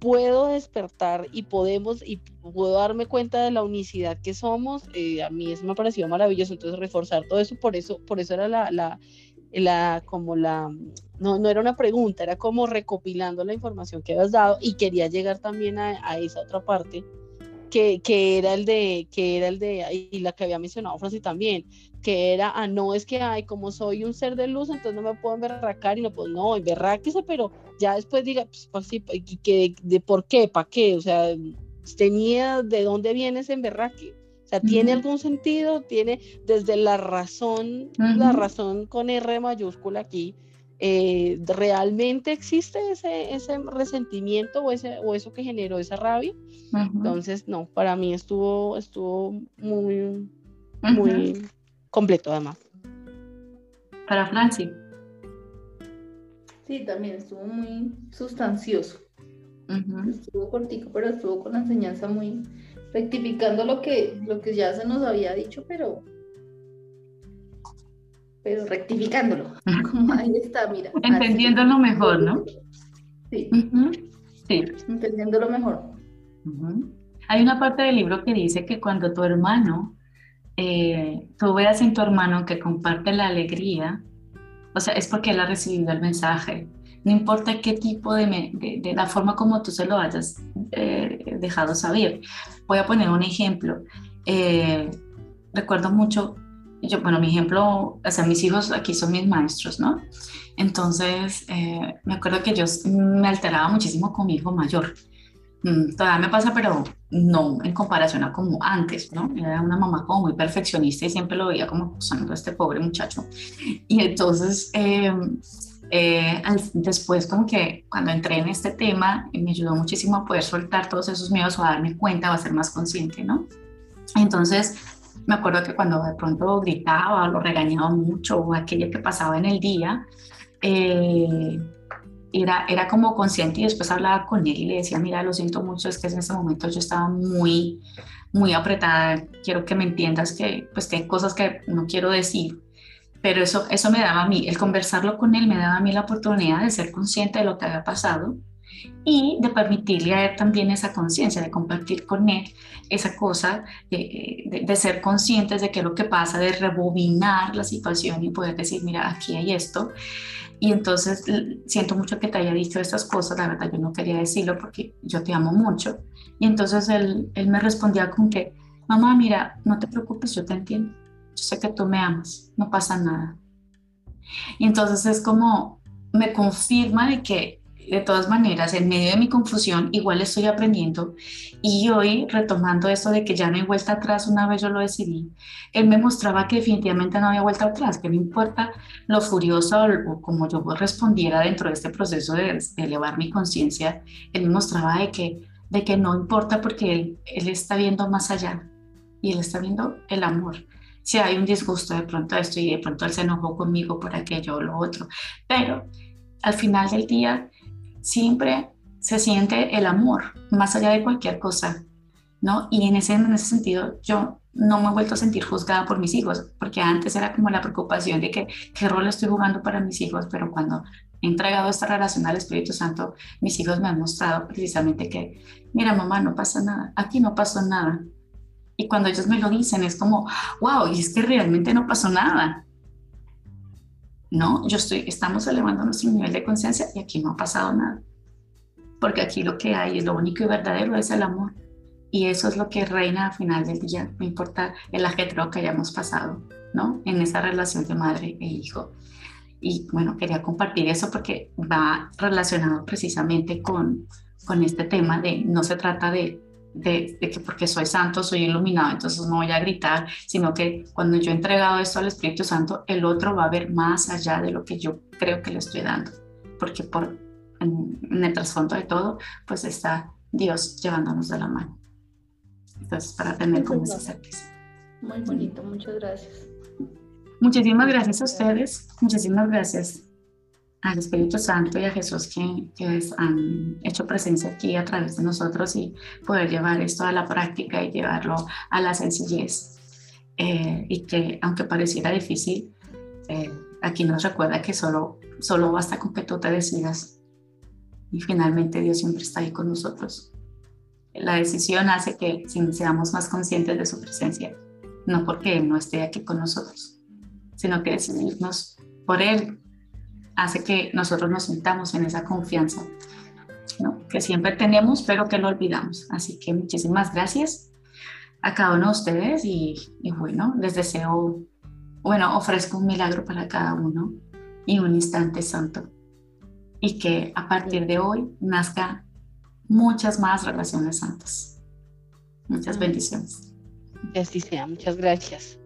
puedo despertar y podemos y puedo darme cuenta de la unicidad que somos, eh, a mí eso me ha parecido maravilloso, entonces reforzar todo eso, por eso, por eso era la, la, la como la, no, no era una pregunta, era como recopilando la información que habías dado y quería llegar también a, a esa otra parte que, era el de, que era el de, y la que había mencionado Francis también, que era, ah, no, es que, ay, como soy un ser de luz, entonces no me puedo emberracar y no, pues no, emberraquese, pero ya después diga, pues, pues sí, que, de, por qué, para qué, o sea, tenía de dónde viene ese emberraque. O sea, ¿tiene algún sentido? Tiene desde la razón, la razón con R mayúscula aquí, eh, ¿realmente existe ese, ese resentimiento o, ese, o eso que generó esa rabia? Entonces, no, para mí estuvo, estuvo muy, muy completo además. Para Franci. Sí, también estuvo muy sustancioso. Estuvo cortico, pero estuvo con la enseñanza muy rectificando lo que, lo que ya se nos había dicho, pero pero rectificándolo. Como ahí está, mira. Entendiéndolo mejor, ¿no? Sí. Sí. Entendiéndolo mejor. Hay una parte del libro que dice que cuando tu hermano, eh, tú veas en tu hermano que comparte la alegría, o sea, es porque él ha recibido el mensaje. No importa qué tipo de, de, la forma como tú se lo hayas eh, dejado saber. Voy a poner un ejemplo. Eh, recuerdo mucho yo, bueno, mi ejemplo, o sea, mis hijos aquí son mis maestros, ¿no? Entonces, eh, me acuerdo que yo me alteraba muchísimo con mi hijo mayor, Mm, todavía me pasa, pero no en comparación a como antes, ¿no? Era una mamá como muy perfeccionista y siempre lo veía como usando a este pobre muchacho. Y entonces, em, eh, después como que cuando entré en este tema, me ayudó muchísimo a poder soltar todos esos miedos o a darme cuenta o a ser más consciente, ¿no? Entonces, me acuerdo que cuando de pronto gritaba o lo regañaba mucho o aquello que pasaba en el día, eh, era, era como consciente y después hablaba con él y le decía, mira, lo siento mucho, es que en ese momento yo estaba muy, muy apretada, quiero que me entiendas que pues hay cosas que no quiero decir, pero eso, eso me daba a mí, el conversarlo con él me daba a mí la oportunidad de ser consciente de lo que había pasado y de permitirle a él también esa conciencia, de compartir con él esa cosa, de, de, ser conscientes de qué es lo que pasa, de rebobinar la situación y poder decir, mira, aquí hay esto. Y entonces siento mucho que te haya dicho estas cosas, la verdad yo no quería decirlo porque yo te amo mucho. Y entonces él, él me respondía con que, mamá, mira, no te preocupes, yo te entiendo. Yo sé que tú me amas, no pasa nada. Y entonces es como, me confirma de que de todas maneras, en medio de mi confusión, igual estoy aprendiendo. Y hoy retomando esto de que ya no hay vuelta atrás, una vez yo lo decidí, él me mostraba que definitivamente no había vuelta atrás, que no importa lo furioso o, como yo respondiera dentro de este proceso de, elevar mi conciencia, él me mostraba de que, de que no importa porque él, él está viendo más allá y él está viendo el amor. Si hay un disgusto de pronto esto y de pronto él se enojó conmigo por aquello o lo otro, pero al final del día siempre se siente el amor, más allá de cualquier cosa, ¿no? Y en ese, en ese sentido, yo no me he vuelto a sentir juzgada por mis hijos, porque antes era como la preocupación de que qué rol estoy jugando para mis hijos, pero cuando he entregado esta relación al Espíritu Santo, mis hijos me han mostrado precisamente que, mira mamá, no pasa nada, aquí no pasó nada. Y cuando ellos me lo dicen es como, wow, y es que realmente no pasó nada. No, yo estoy, estamos elevando nuestro nivel de conciencia y aquí no ha pasado nada. Porque aquí lo que hay, es lo único y verdadero es el amor. Y eso es lo que reina al final del día, no importa el ajetreo que hayamos pasado, ¿no? En esa relación de madre e hijo. Y bueno, quería compartir eso porque va relacionado precisamente con, con este tema de no se trata de de, que porque soy santo, soy iluminado, entonces no voy a gritar, sino que cuando yo he entregado esto al Espíritu Santo, el otro va a ver más allá de lo que yo creo que le estoy dando, porque por, en, el trasfondo de todo, pues está Dios llevándonos de la mano. Entonces, para tener como esa certeza. Muy bonito, muchas gracias. Muchísimas gracias a ustedes, muchísimas gracias al Espíritu Santo y a Jesús que, que, han hecho presencia aquí a través de nosotros y poder llevar esto a la práctica y llevarlo a la sencillez. Eh, y que aunque pareciera difícil, eh, aquí nos recuerda que solo, solo basta con que tú te decidas y finalmente Dios siempre está ahí con nosotros. La decisión hace que seamos más conscientes de su presencia, no porque Él no esté aquí con nosotros, sino que decidirnos por Él hace que nosotros nos sintamos en esa confianza ¿no? que siempre tenemos, pero que lo olvidamos. Así que muchísimas gracias a cada uno de ustedes y, y bueno, les deseo, bueno, ofrezco un milagro para cada uno y un instante santo. Y que a partir de hoy nazca muchas más relaciones santas. Muchas bendiciones. Así sea, muchas gracias.